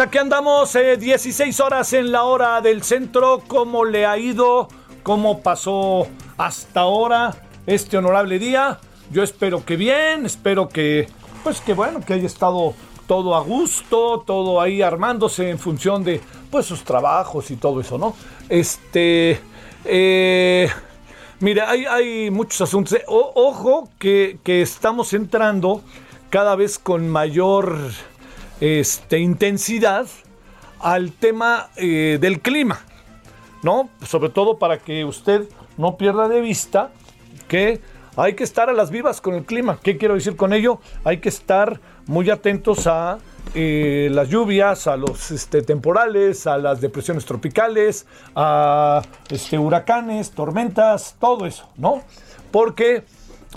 Aquí andamos eh, 16 horas en la hora del centro. ¿Cómo le ha ido? ¿Cómo pasó hasta ahora este honorable día? Yo espero que bien, espero que, pues que bueno, que haya estado todo a gusto, todo ahí armándose en función de, pues sus trabajos y todo eso, ¿no? Este, eh, mira, hay, hay muchos asuntos. Eh, ojo que, que estamos entrando cada vez con mayor este, intensidad al tema eh, del clima, ¿no? Sobre todo para que usted no pierda de vista que hay que estar a las vivas con el clima. ¿Qué quiero decir con ello? Hay que estar muy atentos a eh, las lluvias, a los este, temporales, a las depresiones tropicales, a este, huracanes, tormentas, todo eso, ¿no? Porque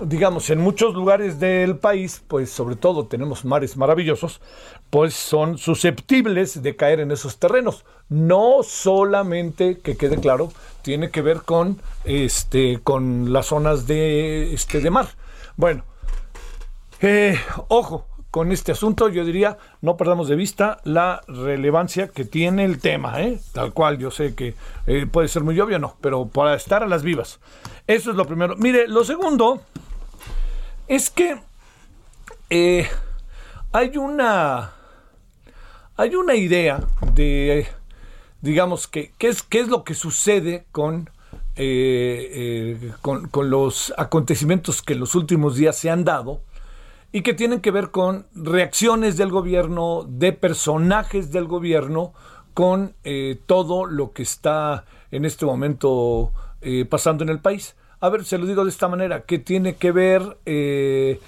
digamos, en muchos lugares del país, pues sobre todo tenemos mares maravillosos, pues son susceptibles de caer en esos terrenos. No solamente, que quede claro, tiene que ver con, este, con las zonas de, este, de mar. Bueno, eh, ojo con este asunto, yo diría, no perdamos de vista la relevancia que tiene el tema, ¿eh? tal cual, yo sé que eh, puede ser muy obvio, no, pero para estar a las vivas. Eso es lo primero. Mire, lo segundo es que hay una hay una idea de digamos que qué es es lo que sucede con eh, eh, con, los acontecimientos que en los últimos días se han dado y que tienen que ver con reacciones del gobierno, de personajes del gobierno, con eh, todo lo que está en este momento eh, pasando en el país. A ver, se lo digo de esta manera, ¿qué tiene que ver, eh,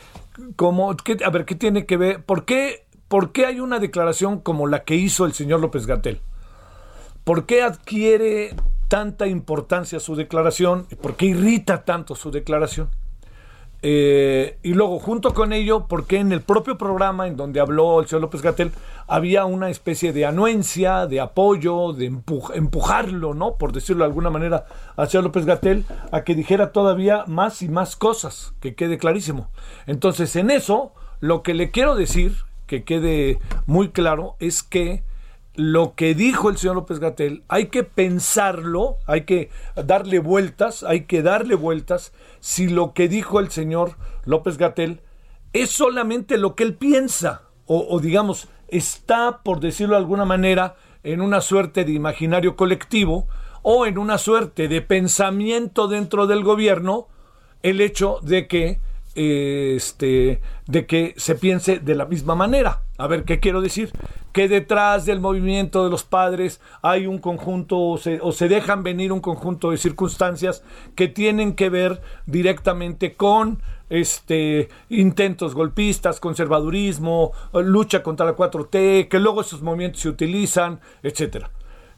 cómo, a ver, qué tiene que ver, por qué, por qué hay una declaración como la que hizo el señor López Gatel? ¿Por qué adquiere tanta importancia su declaración? ¿Por qué irrita tanto su declaración? Eh, y luego, junto con ello, porque en el propio programa en donde habló el señor López Gatel había una especie de anuencia, de apoyo, de empuj- empujarlo, ¿no? Por decirlo de alguna manera, al señor López Gatel a que dijera todavía más y más cosas, que quede clarísimo. Entonces, en eso, lo que le quiero decir, que quede muy claro, es que lo que dijo el señor López Gatel, hay que pensarlo, hay que darle vueltas, hay que darle vueltas si lo que dijo el señor López Gatel es solamente lo que él piensa, o, o digamos, está, por decirlo de alguna manera, en una suerte de imaginario colectivo, o en una suerte de pensamiento dentro del gobierno, el hecho de que este, de que se piense de la misma manera. A ver, ¿qué quiero decir? Que detrás del movimiento de los padres hay un conjunto o se, o se dejan venir un conjunto de circunstancias que tienen que ver directamente con este intentos golpistas, conservadurismo, lucha contra la 4T, que luego esos movimientos se utilizan, etcétera.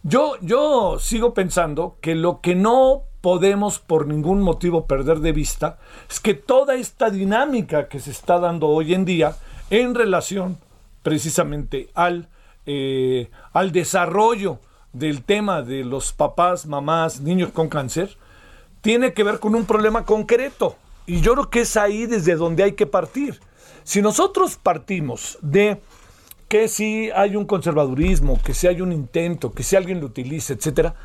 Yo, yo sigo pensando que lo que no podemos por ningún motivo perder de vista es que toda esta dinámica que se está dando hoy en día en relación precisamente al, eh, al desarrollo del tema de los papás, mamás, niños con cáncer, tiene que ver con un problema concreto. Y yo creo que es ahí desde donde hay que partir. si nosotros partimos de que si hay un conservadurismo, que si hay un intento, que si alguien lo utilice, etcétera,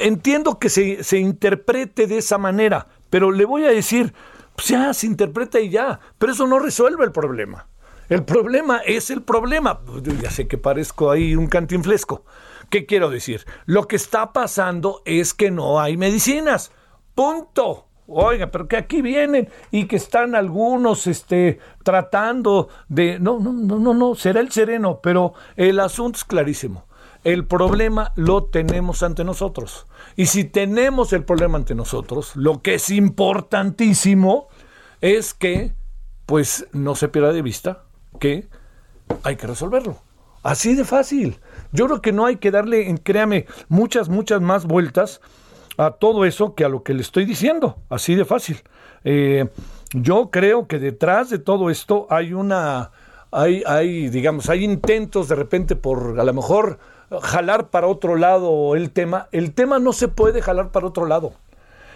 entiendo que se, se interprete de esa manera, pero le voy a decir, pues ya se interpreta y ya, pero eso no resuelve el problema. El problema es el problema. Ya sé que parezco ahí un cantinflesco. ¿Qué quiero decir? Lo que está pasando es que no hay medicinas. Punto. Oiga, pero que aquí vienen y que están algunos este, tratando de... No, no, no, no, no, será el sereno, pero el asunto es clarísimo. El problema lo tenemos ante nosotros. Y si tenemos el problema ante nosotros, lo que es importantísimo es que, pues, no se pierda de vista que hay que resolverlo. Así de fácil. Yo creo que no hay que darle, créame, muchas, muchas más vueltas a todo eso que a lo que le estoy diciendo. Así de fácil. Eh, yo creo que detrás de todo esto hay una, hay, hay, digamos, hay intentos de repente por a lo mejor jalar para otro lado el tema. El tema no se puede jalar para otro lado.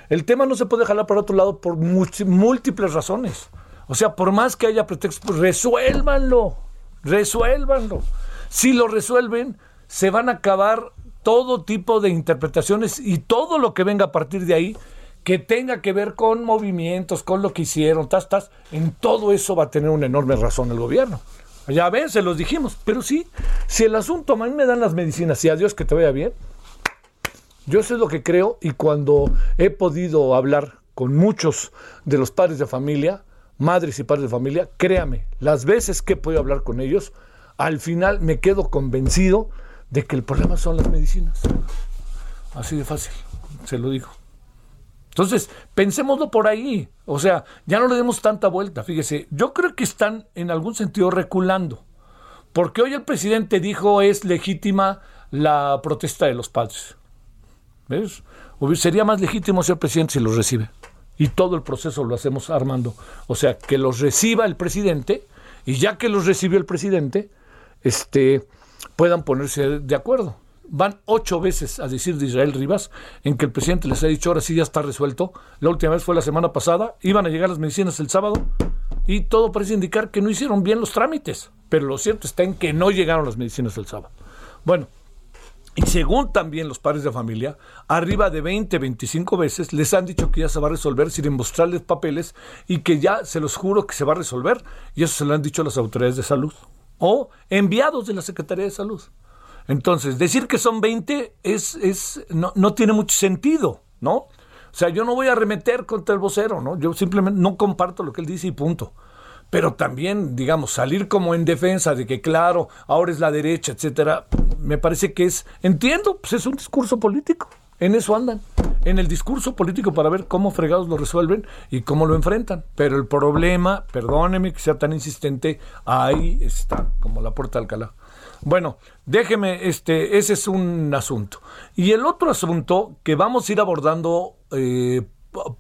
El tema no se puede jalar para otro lado por múltiples razones. O sea, por más que haya pretextos, pues resuélvanlo, resuélvanlo. Si lo resuelven, se van a acabar todo tipo de interpretaciones y todo lo que venga a partir de ahí que tenga que ver con movimientos, con lo que hicieron, tas, tas, en todo eso va a tener una enorme razón el gobierno. Ya ven, se los dijimos, pero sí, si el asunto a mí me dan las medicinas y adiós que te vaya bien, yo sé lo que creo y cuando he podido hablar con muchos de los padres de familia, madres y padres de familia, créame, las veces que he podido hablar con ellos, al final me quedo convencido de que el problema son las medicinas. Así de fácil, se lo digo. Entonces, pensémoslo por ahí. O sea, ya no le demos tanta vuelta. Fíjese, yo creo que están en algún sentido reculando. Porque hoy el presidente dijo es legítima la protesta de los padres. ¿Ves? Sería más legítimo ser presidente si los recibe y todo el proceso lo hacemos armando. O sea, que los reciba el presidente y ya que los recibió el presidente, este, puedan ponerse de acuerdo. Van ocho veces a decir de Israel Rivas en que el presidente les ha dicho ahora sí ya está resuelto. La última vez fue la semana pasada, iban a llegar las medicinas el sábado y todo parece indicar que no hicieron bien los trámites. Pero lo cierto está en que no llegaron las medicinas el sábado. Bueno, y según también los padres de familia, arriba de 20, 25 veces les han dicho que ya se va a resolver sin mostrarles papeles y que ya se los juro que se va a resolver. Y eso se lo han dicho las autoridades de salud o enviados de la Secretaría de Salud. Entonces, decir que son 20 es, es, no, no tiene mucho sentido, ¿no? O sea, yo no voy a remeter contra el vocero, ¿no? Yo simplemente no comparto lo que él dice y punto pero también, digamos, salir como en defensa de que, claro, ahora es la derecha, etcétera, me parece que es, entiendo, pues es un discurso político, en eso andan, en el discurso político para ver cómo fregados lo resuelven y cómo lo enfrentan. Pero el problema, perdóneme que sea tan insistente, ahí está, como la puerta de Alcalá. Bueno, déjeme, este, ese es un asunto. Y el otro asunto que vamos a ir abordando eh,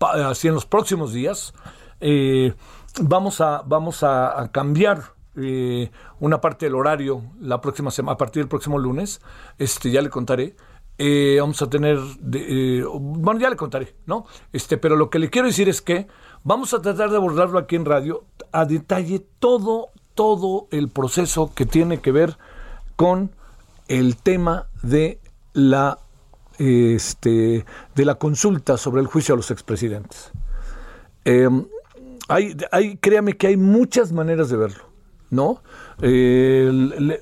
así en los próximos días, eh, vamos a, vamos a, cambiar eh, una parte del horario la próxima semana, a partir del próximo lunes, este, ya le contaré. Eh, vamos a tener, eh, bueno, ya le contaré, ¿no? Este, pero lo que le quiero decir es que vamos a tratar de abordarlo aquí en radio a detalle todo, todo el proceso que tiene que ver con el tema de la, este, de la consulta sobre el juicio a los expresidentes. Em, hay, hay, créame que hay muchas maneras de verlo, ¿no? Eh,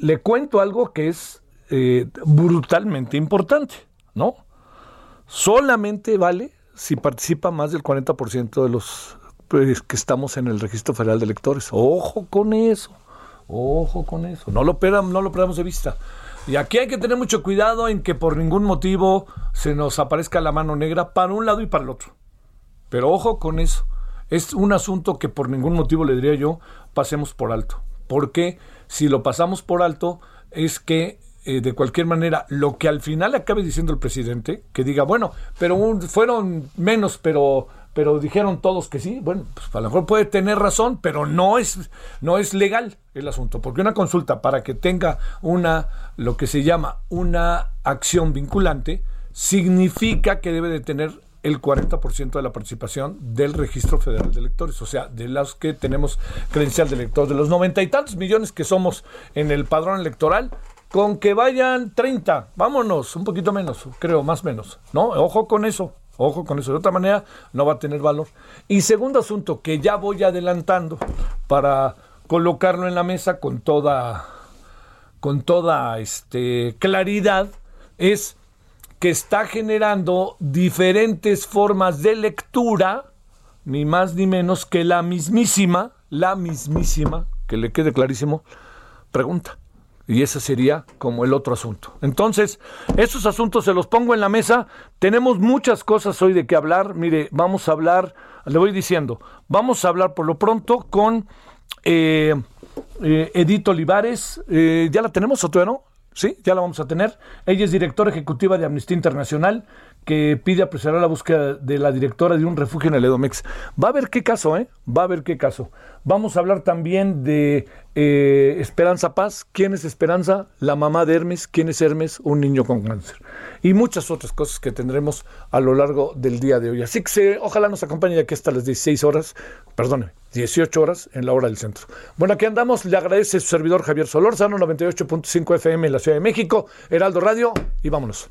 le, cuento algo que es eh, brutalmente importante, ¿no? Solamente vale si participa más del 40% de los pues, que estamos en el registro federal de electores. Ojo con eso, ojo con eso. No lo, no lo perdamos de vista. Y aquí hay que tener mucho cuidado en que por ningún motivo se nos aparezca la mano negra para un lado y para el otro. Pero ojo con eso es un asunto que por ningún motivo le diría yo pasemos por alto. Porque si lo pasamos por alto es que eh, de cualquier manera lo que al final acabe diciendo el presidente, que diga, bueno, pero fueron menos, pero pero dijeron todos que sí, bueno, pues a lo mejor puede tener razón, pero no es, no es legal el asunto, porque una consulta para que tenga una, lo que se llama una acción vinculante, significa que debe de tener el 40% de la participación del Registro Federal de Electores, o sea, de los que tenemos credencial de elector, de los noventa y tantos millones que somos en el padrón electoral, con que vayan 30, vámonos, un poquito menos, creo, más menos, ¿no? Ojo con eso, ojo con eso, de otra manera no va a tener valor. Y segundo asunto que ya voy adelantando para colocarlo en la mesa con toda con toda este claridad es que está generando diferentes formas de lectura, ni más ni menos que la mismísima, la mismísima, que le quede clarísimo, pregunta. Y ese sería como el otro asunto. Entonces, esos asuntos se los pongo en la mesa. Tenemos muchas cosas hoy de qué hablar. Mire, vamos a hablar, le voy diciendo, vamos a hablar por lo pronto con eh, eh, Edith Olivares. Eh, ¿Ya la tenemos o todavía no? Sí, ya la vamos a tener. Ella es directora ejecutiva de Amnistía Internacional que pide apresurar la búsqueda de la directora de un refugio en el Edomex. Va a ver qué caso, ¿eh? Va a ver qué caso. Vamos a hablar también de eh, Esperanza Paz. ¿Quién es Esperanza? La mamá de Hermes. ¿Quién es Hermes? Un niño con cáncer. Y muchas otras cosas que tendremos a lo largo del día de hoy. Así que ojalá nos acompañe aquí hasta las 16 horas, perdóneme, 18 horas en la hora del centro. Bueno, aquí andamos. Le agradece su servidor Javier Solórzano, 98.5 FM en la Ciudad de México, Heraldo Radio, y vámonos.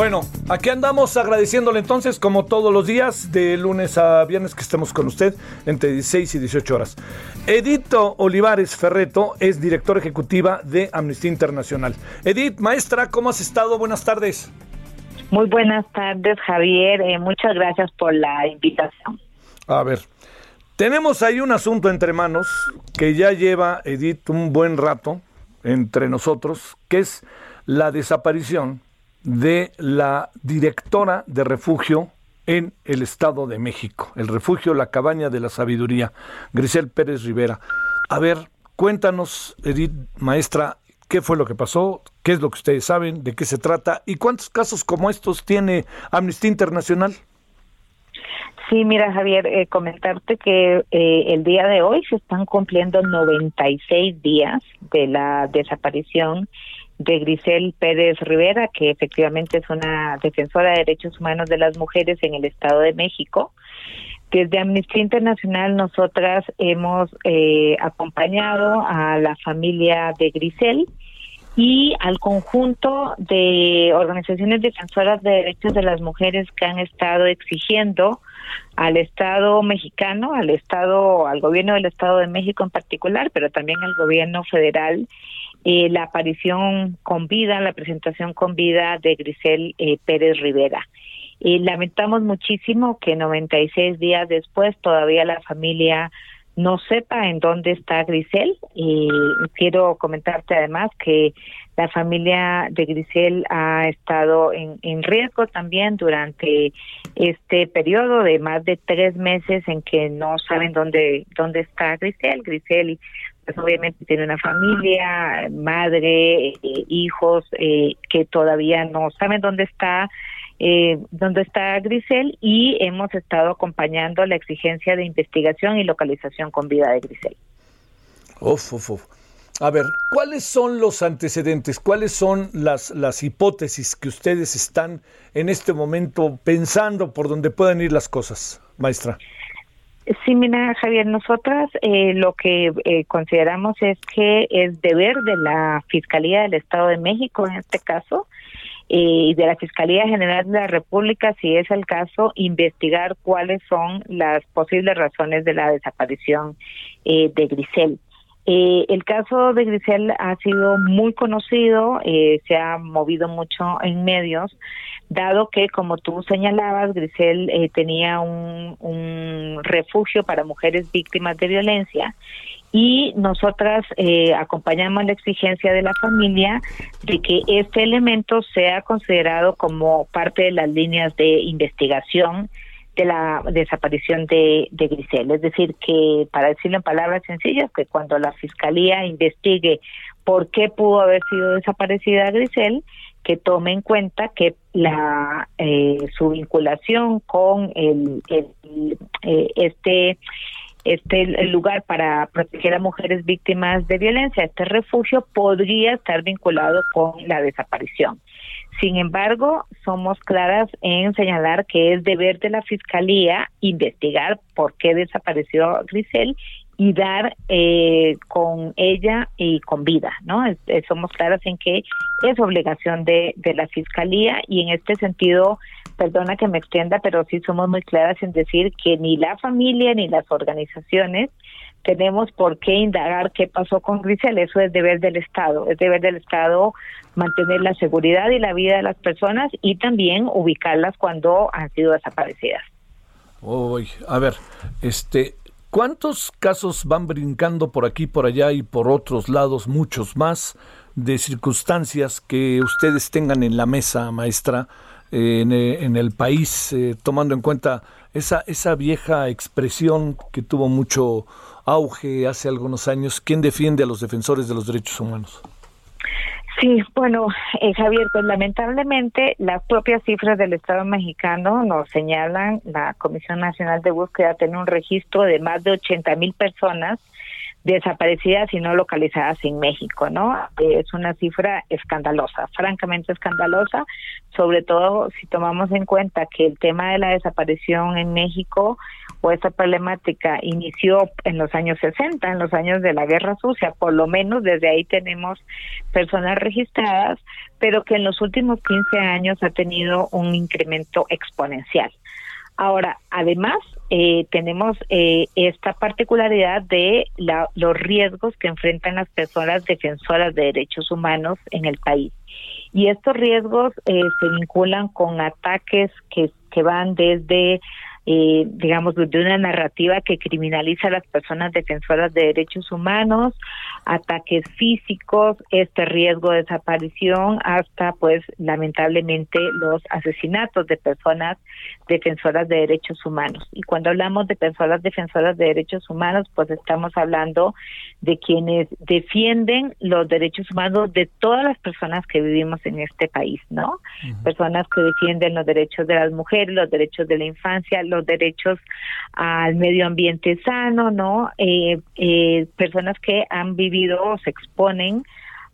Bueno, aquí andamos agradeciéndole entonces, como todos los días, de lunes a viernes que estemos con usted entre 16 y 18 horas. Edito Olivares Ferreto es directora ejecutiva de Amnistía Internacional. Edith, maestra, ¿cómo has estado? Buenas tardes. Muy buenas tardes, Javier. Eh, muchas gracias por la invitación. A ver, tenemos ahí un asunto entre manos que ya lleva, Edith, un buen rato entre nosotros, que es la desaparición de la directora de refugio en el Estado de México, el refugio La Cabaña de la Sabiduría, Grisel Pérez Rivera. A ver, cuéntanos, Edith, maestra, qué fue lo que pasó, qué es lo que ustedes saben, de qué se trata y cuántos casos como estos tiene Amnistía Internacional. Sí, mira Javier, eh, comentarte que eh, el día de hoy se están cumpliendo 96 días de la desaparición de Grisel Pérez Rivera, que efectivamente es una defensora de derechos humanos de las mujeres en el Estado de México. Desde Amnistía Internacional nosotras hemos eh, acompañado a la familia de Grisel y al conjunto de organizaciones defensoras de derechos de las mujeres que han estado exigiendo al Estado mexicano, al Estado, al gobierno del Estado de México en particular, pero también al gobierno federal, eh, la aparición con vida, la presentación con vida de Grisel eh, Pérez Rivera. y lamentamos muchísimo que 96 días después todavía la familia no sepa en dónde está Grisel. Y quiero comentarte además que la familia de Grisel ha estado en, en, riesgo también durante este periodo de más de tres meses en que no saben dónde dónde está Grisel. Grisel pues obviamente tiene una familia, madre, eh, hijos eh, que todavía no saben dónde está eh, dónde está Grisel y hemos estado acompañando la exigencia de investigación y localización con vida de Grisel. Uf, uf, uf. A ver, ¿cuáles son los antecedentes? ¿Cuáles son las, las hipótesis que ustedes están en este momento pensando por donde puedan ir las cosas, maestra? Sí, mira, Javier, nosotras eh, lo que eh, consideramos es que es deber de la Fiscalía del Estado de México, en este caso, eh, y de la Fiscalía General de la República, si es el caso, investigar cuáles son las posibles razones de la desaparición de Grisel. el caso de Grisel ha sido muy conocido, se ha movido mucho en medios, dado que, como tú señalabas, Grisel eh, tenía un, un, refugio para mujeres víctimas de violencia y nosotras eh, acompañamos la exigencia de la familia de que este elemento sea considerado como parte de las líneas de investigación de la desaparición de, de Grisel. Es decir, que para decirlo en palabras sencillas, que cuando la Fiscalía investigue por qué pudo haber sido desaparecida Grisel, que tome en cuenta que la eh, su vinculación con el, eh, este este el lugar para proteger a mujeres víctimas de violencia, este refugio podría estar vinculado con la desaparición. Sin embargo, somos claras en señalar que es deber de la Fiscalía investigar por qué desapareció Grisel y dar eh, con ella y con vida, ¿no? somos claras en que es obligación de, de la Fiscalía y en este sentido perdona que me extienda, pero sí somos muy claras en decir que ni la familia ni las organizaciones tenemos por qué indagar qué pasó con Grisel, eso es deber del Estado, es deber del Estado mantener la seguridad y la vida de las personas y también ubicarlas cuando han sido desaparecidas. Uy, a ver, este, ¿cuántos casos van brincando por aquí, por allá y por otros lados, muchos más, de circunstancias que ustedes tengan en la mesa, maestra, eh, en, el país, eh, tomando en cuenta esa, esa vieja expresión que tuvo mucho auge hace algunos años, ¿quién defiende a los defensores de los derechos humanos? Sí, bueno, eh, Javier, pues lamentablemente las propias cifras del Estado mexicano nos señalan, la Comisión Nacional de Búsqueda tiene un registro de más de 80 mil personas desaparecidas y no localizadas en México, ¿no? Es una cifra escandalosa, francamente escandalosa, sobre todo si tomamos en cuenta que el tema de la desaparición en México o esta problemática inició en los años 60, en los años de la Guerra Sucia, por lo menos desde ahí tenemos personas registradas, pero que en los últimos 15 años ha tenido un incremento exponencial. Ahora, además, eh, tenemos eh, esta particularidad de los riesgos que enfrentan las personas defensoras de derechos humanos en el país. Y estos riesgos eh, se vinculan con ataques que, que van desde eh, digamos, de una narrativa que criminaliza a las personas defensoras de derechos humanos, ataques físicos, este riesgo de desaparición, hasta, pues, lamentablemente, los asesinatos de personas defensoras de derechos humanos. Y cuando hablamos de personas defensoras de derechos humanos, pues estamos hablando de quienes defienden los derechos humanos de todas las personas que vivimos en este país, ¿no? Personas que defienden los derechos de las mujeres, los derechos de la infancia, los derechos al medio ambiente sano, ¿no? Eh, eh, personas que han vivido o se exponen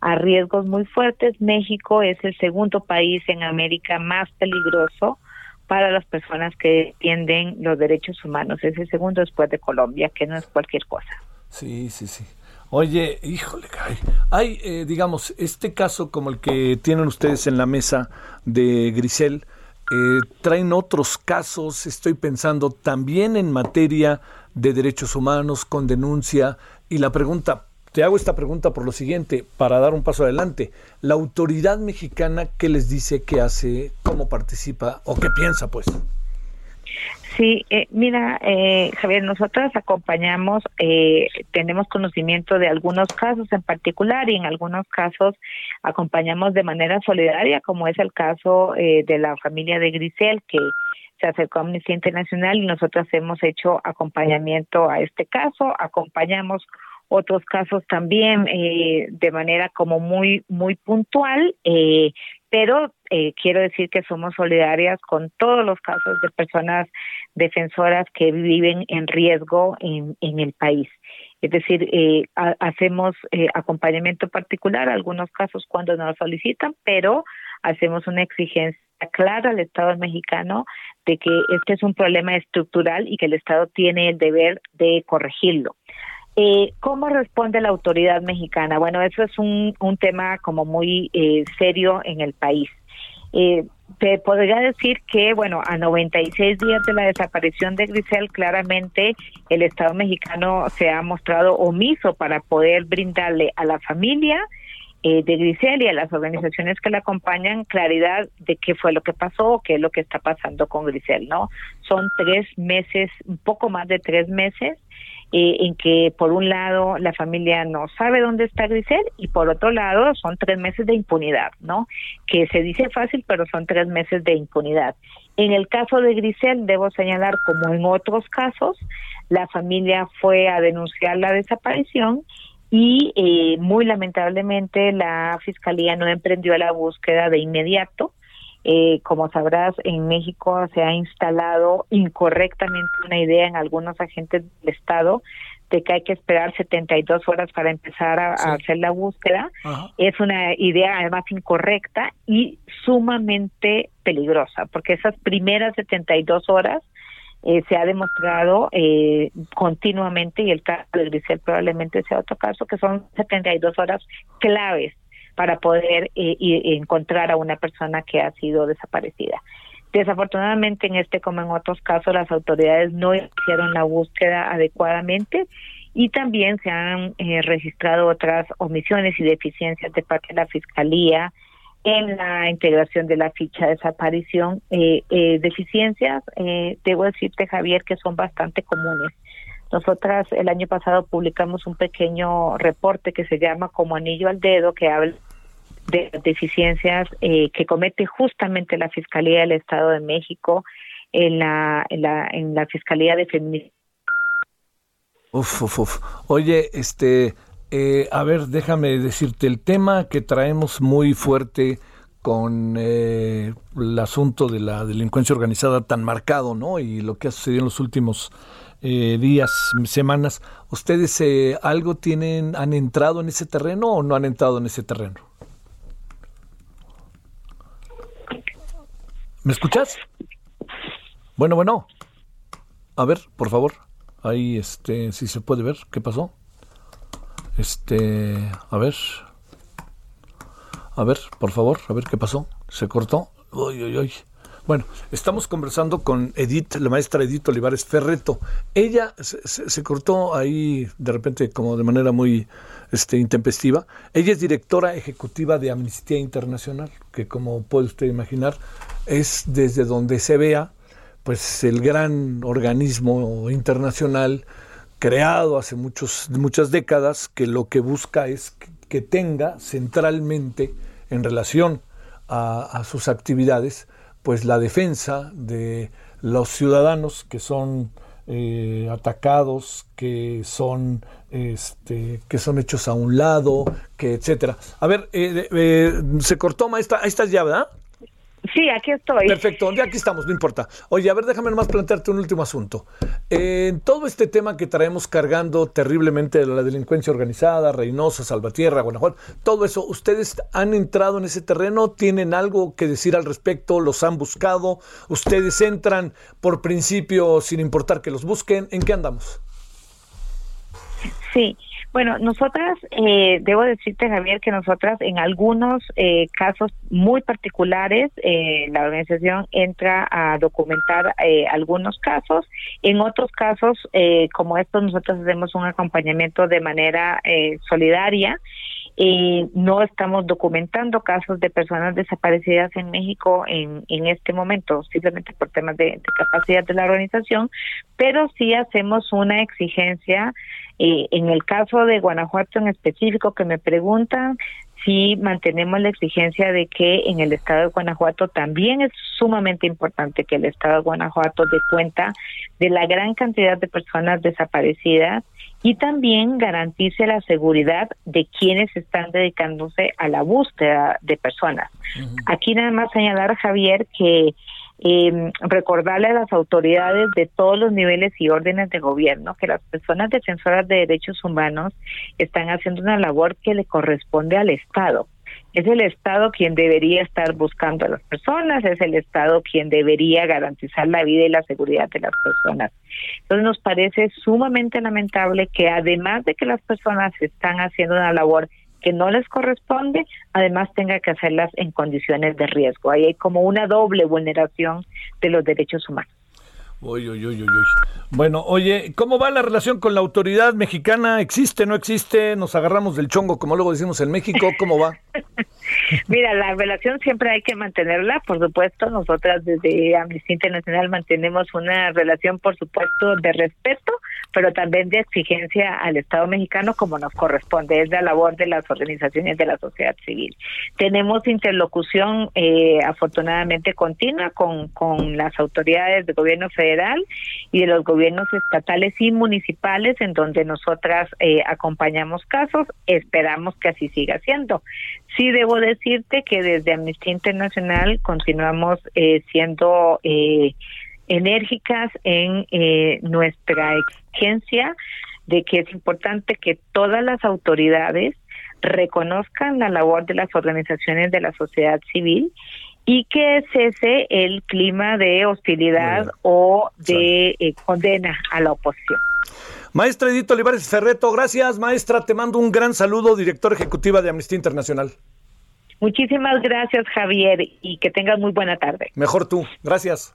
a riesgos muy fuertes. México es el segundo país en América más peligroso para las personas que defienden los derechos humanos. Es el segundo después de Colombia, que no es cualquier cosa. Sí, sí, sí. Oye, híjole, hay, eh, digamos, este caso como el que tienen ustedes en la mesa de Grisel, eh, traen otros casos, estoy pensando también en materia de derechos humanos con denuncia y la pregunta, te hago esta pregunta por lo siguiente, para dar un paso adelante, la autoridad mexicana, ¿qué les dice, qué hace, cómo participa o qué piensa pues? Sí, eh, mira, eh, Javier, nosotros acompañamos, eh, tenemos conocimiento de algunos casos en particular y en algunos casos acompañamos de manera solidaria, como es el caso eh, de la familia de Grisel, que se acercó a Amnistía Internacional y nosotros hemos hecho acompañamiento a este caso, acompañamos otros casos también eh, de manera como muy muy puntual eh, pero eh, quiero decir que somos solidarias con todos los casos de personas defensoras que viven en riesgo en, en el país. Es decir, eh, hacemos eh, acompañamiento particular, algunos casos cuando nos solicitan, pero hacemos una exigencia clara al Estado mexicano de que este es un problema estructural y que el Estado tiene el deber de corregirlo. Eh, ¿Cómo responde la autoridad mexicana? Bueno, eso es un, un tema como muy eh, serio en el país. Eh, te podría decir que, bueno, a 96 días de la desaparición de Grisel, claramente el Estado mexicano se ha mostrado omiso para poder brindarle a la familia eh, de Grisel y a las organizaciones que la acompañan claridad de qué fue lo que pasó, qué es lo que está pasando con Grisel, ¿no? Son tres meses, un poco más de tres meses eh, en que por un lado la familia no sabe dónde está Grisel y por otro lado son tres meses de impunidad, ¿no? Que se dice fácil, pero son tres meses de impunidad. En el caso de Grisel, debo señalar, como en otros casos, la familia fue a denunciar la desaparición y eh, muy lamentablemente la fiscalía no emprendió la búsqueda de inmediato. Eh, como sabrás, en México se ha instalado incorrectamente una idea en algunos agentes del Estado de que hay que esperar 72 horas para empezar a, hacer la búsqueda. Es una idea además incorrecta y sumamente peligrosa, porque esas primeras 72 horas eh, se ha demostrado eh, continuamente, y el caso de Grisel probablemente sea otro caso, que son 72 horas claves para poder eh, encontrar a una persona que ha sido desaparecida. Desafortunadamente, en este como en otros casos, las autoridades no hicieron la búsqueda adecuadamente y también se han registrado otras omisiones y deficiencias de parte de la Fiscalía, en la integración de la ficha de desaparición. Eh, eh, deficiencias, eh, debo decirte, Javier, que son bastante comunes. Nosotras el año pasado publicamos un pequeño reporte que se llama Como Anillo al Dedo, que habla de deficiencias eh, que comete justamente la Fiscalía del Estado de México en la, en la, en la Fiscalía de Feminicidio. Uf, uf, uf. Oye, este, eh, a ver, déjame decirte, el tema que traemos muy fuerte con eh, el asunto de la delincuencia organizada tan marcado, ¿no? Y lo que ha sucedido en los últimos eh, días, semanas, ¿ustedes algo tienen, han entrado en ese terreno o no han entrado en ese terreno? ¿Me escuchas? Bueno, bueno. A ver, por favor. Ahí, este, si se puede ver, ¿qué pasó? Este, a ver. A ver, por favor, a ver qué pasó. ¿Se cortó? Uy, uy, uy. Bueno, estamos conversando con Edith, la maestra Edith Olivares Ferreto. Ella se, cortó ahí de repente como de manera muy este, intempestiva. Ella es directora ejecutiva de Amnistía Internacional, que como puede usted imaginar es desde donde se vea pues el gran organismo internacional creado hace muchos, muchas décadas que lo que busca es que tenga centralmente en relación a, sus actividades pues la defensa de los ciudadanos que son eh, atacados, que son este, que son hechos a un lado, que etcétera. A ver, eh, eh, se cortó maestra, ahí estás ya, ¿verdad? Sí, aquí estoy. Perfecto, ya aquí estamos, no importa. Oye, a ver, déjame nomás plantearte un último asunto. En todo este tema que traemos cargando terriblemente de la delincuencia organizada, Reynosa, Salvatierra, Guanajuato, todo eso, ¿ustedes han entrado en ese terreno? ¿Tienen algo que decir al respecto? ¿Los han buscado? ¿Ustedes entran por principio sin importar que los busquen? ¿En qué andamos? Sí, bueno, nosotras, eh, debo decirte, Javier, que nosotras en algunos eh, casos muy particulares, eh, la organización entra a documentar algunos casos. En otros casos, como estos, nosotros hacemos un acompañamiento de manera solidaria. no estamos documentando casos de personas desaparecidas en México en, en este momento, simplemente por temas de capacidad de la organización, pero sí hacemos una exigencia eh, en el caso de Guanajuato en específico, que me preguntan si mantenemos la exigencia de que en el estado de Guanajuato también es sumamente importante que el estado de Guanajuato dé cuenta de la gran cantidad de personas desaparecidas y también garantice la seguridad de quienes están dedicándose a la búsqueda de personas. Aquí nada más señalar, Javier, que eh, recordarle a las autoridades de todos los niveles y órdenes de gobierno que las personas defensoras de derechos humanos están haciendo una labor que le corresponde al Estado. Es el Estado quien debería estar buscando a las personas, es el Estado quien debería garantizar la vida y la seguridad de las personas. Entonces nos parece sumamente lamentable que además de que las personas están haciendo una labor que no les corresponde, además tenga que hacerlas en condiciones de riesgo. Ahí hay como una doble vulneración de los derechos humanos. Uy, uy, uy, Bueno, oye, ¿cómo va la relación con la autoridad mexicana? ¿Existe, no existe? ¿Nos agarramos del chongo, como luego decimos en México? ¿Cómo va? Mira, la relación siempre hay que mantenerla, por supuesto. Nosotras desde Amnistía Internacional mantenemos una relación, por supuesto, de respeto, pero también de exigencia al Estado mexicano como nos corresponde, es la labor de las organizaciones de la sociedad civil. Tenemos interlocución eh, afortunadamente continua con, con las autoridades del gobierno federal y de los gobiernos estatales y municipales en donde nosotras eh, acompañamos casos, esperamos que así siga siendo. Sí debo decirte que desde Amnistía Internacional continuamos eh, siendo eh, enérgicas en eh, nuestra exigencia de que es importante que todas las autoridades reconozcan la labor de las organizaciones de la sociedad civil y que cese el clima de hostilidad o de eh, condena a la oposición. Maestra Edith Olivares Ferreto, gracias maestra, te mando un gran saludo, directora ejecutiva de Amnistía Internacional. Muchísimas gracias Javier y que tengas muy buena tarde. Mejor tú, gracias.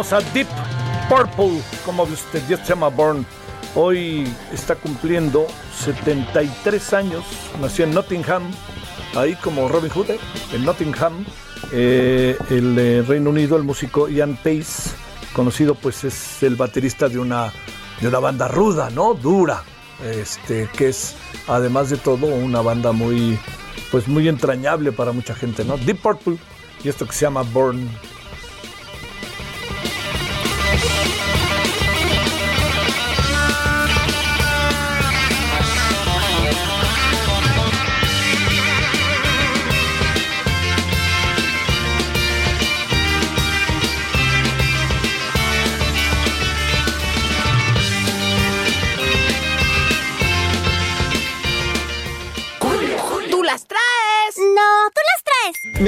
Les echamos a Deep Purple, como usted, Dios se llama Born. Hoy está cumpliendo 73 años, nació en Nottingham, ahí como Robin Hood, ¿eh? en Nottingham, eh, el eh, Reino Unido, el músico Ian Pace, conocido pues es el baterista de una, de una banda ruda, ¿no? Dura, este, que es además de todo una banda muy, pues muy entrañable para mucha gente, ¿no? Deep Purple y esto que se llama Born.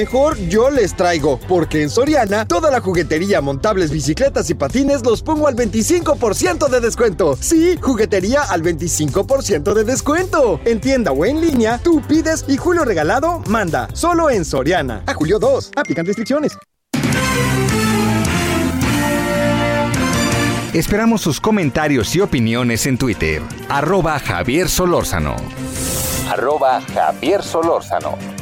Mejor yo les traigo, porque en Soriana toda la juguetería, montables, bicicletas y patines los pongo al 25% de descuento. Sí, juguetería al 25% de descuento. En tienda o en línea, tú pides y Julio Regalado manda. Solo en Soriana. A julio 2. Aplican restricciones. Esperamos sus comentarios y opiniones en Twitter. Arroba Javier Solórzano. Arroba Javier Solórzano.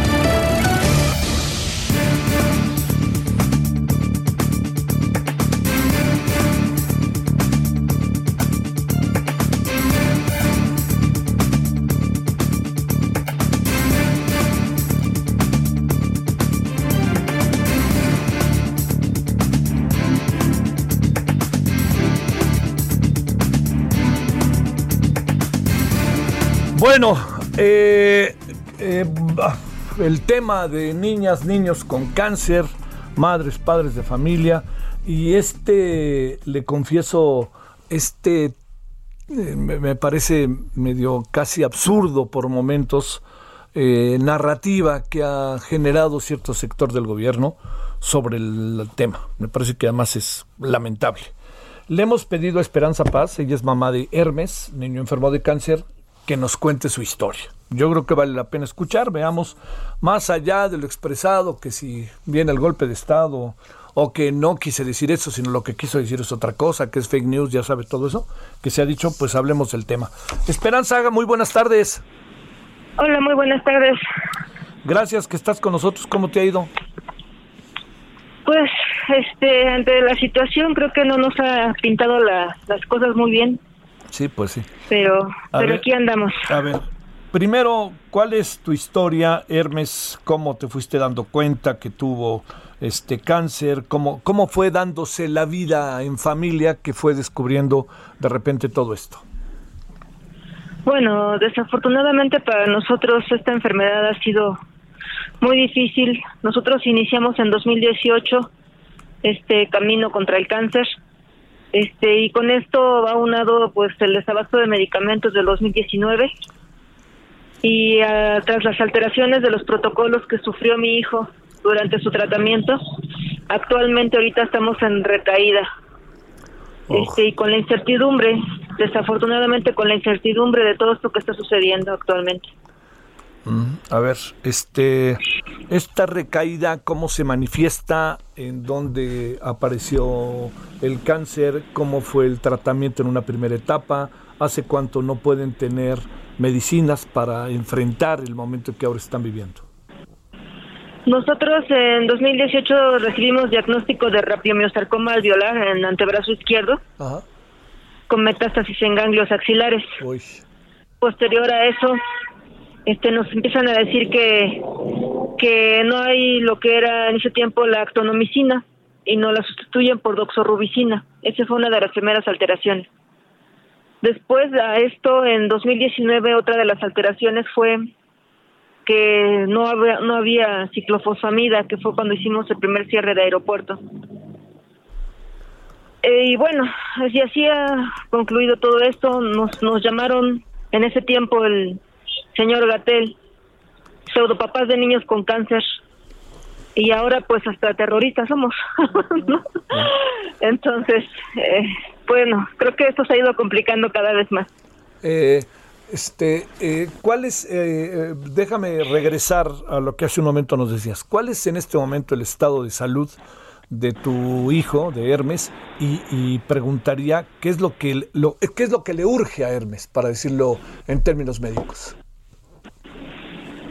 Bueno, eh, eh, el tema de niñas, niños con cáncer, madres, padres de familia, y este, le confieso, este eh, me, parece medio casi absurdo por momentos, narrativa que ha generado cierto sector del gobierno sobre el tema. Me parece que además es lamentable. Le hemos pedido a Esperanza Paz, ella es mamá de Hermes, niño enfermo de cáncer, que nos cuente su historia. Yo creo que vale la pena escuchar, veamos más allá de lo expresado, que si viene el golpe de Estado o que no quise decir eso, sino lo que quiso decir es otra cosa, que es fake news, ya sabe todo eso, que se ha dicho, pues hablemos del tema. Esperanza, Haga, muy buenas tardes. Hola, muy buenas tardes. Gracias que estás con nosotros. ¿Cómo te ha ido? Pues, este, ante la situación creo que no nos ha pintado la- las cosas muy bien, Sí, pues sí. pero, A pero ver. aquí andamos. A ver, primero, ¿cuál es tu historia, Hermes? ¿Cómo te fuiste dando cuenta que tuvo este cáncer? ¿Cómo, cómo fue dándose la vida en familia que fue descubriendo de repente todo esto? Bueno, desafortunadamente para nosotros esta enfermedad ha sido muy difícil. Nosotros iniciamos en 2018 este camino contra el cáncer. Este y con esto va unado pues el desabasto de medicamentos del 2019 y ah, tras las alteraciones de los protocolos que sufrió mi hijo durante su tratamiento, actualmente ahorita estamos en recaída. Este, y con la incertidumbre, desafortunadamente con la incertidumbre de todo esto que está sucediendo actualmente. A ver, este, esta recaída, ¿cómo se manifiesta? ¿En dónde apareció el cáncer? ¿Cómo fue el tratamiento en una primera etapa? ¿Hace cuánto no pueden tener medicinas para enfrentar el momento que ahora están viviendo? Nosotros en 2018 recibimos diagnóstico de rapiomiosarcoma alveolar en antebrazo izquierdo Ajá. con metástasis en ganglios axilares. Uy. Posterior a eso, este nos empiezan a decir que que no hay lo que era en ese tiempo la actonomicina y no la sustituyen por doxorubicina. Esa fue una de las primeras alteraciones. Después a esto, en 2019, otra de las alteraciones fue que no había, no había ciclofosfamida, que fue cuando hicimos el primer cierre de aeropuerto. Eh, y bueno, así así ha concluido todo esto. Nos, nos llamaron en ese tiempo el señor Gatel, pseudopapás de niños con cáncer. Y ahora pues hasta terroristas somos. Entonces, eh, bueno, creo que esto se ha ido complicando cada vez más. Eh, este, eh, ¿cuál es, eh, eh, déjame regresar a lo que hace un momento nos decías, ¿cuál es en este momento el estado de salud de tu hijo, de Hermes? Y, y preguntaría, ¿qué es, lo que, lo, ¿qué es lo que le urge a Hermes, para decirlo en términos médicos?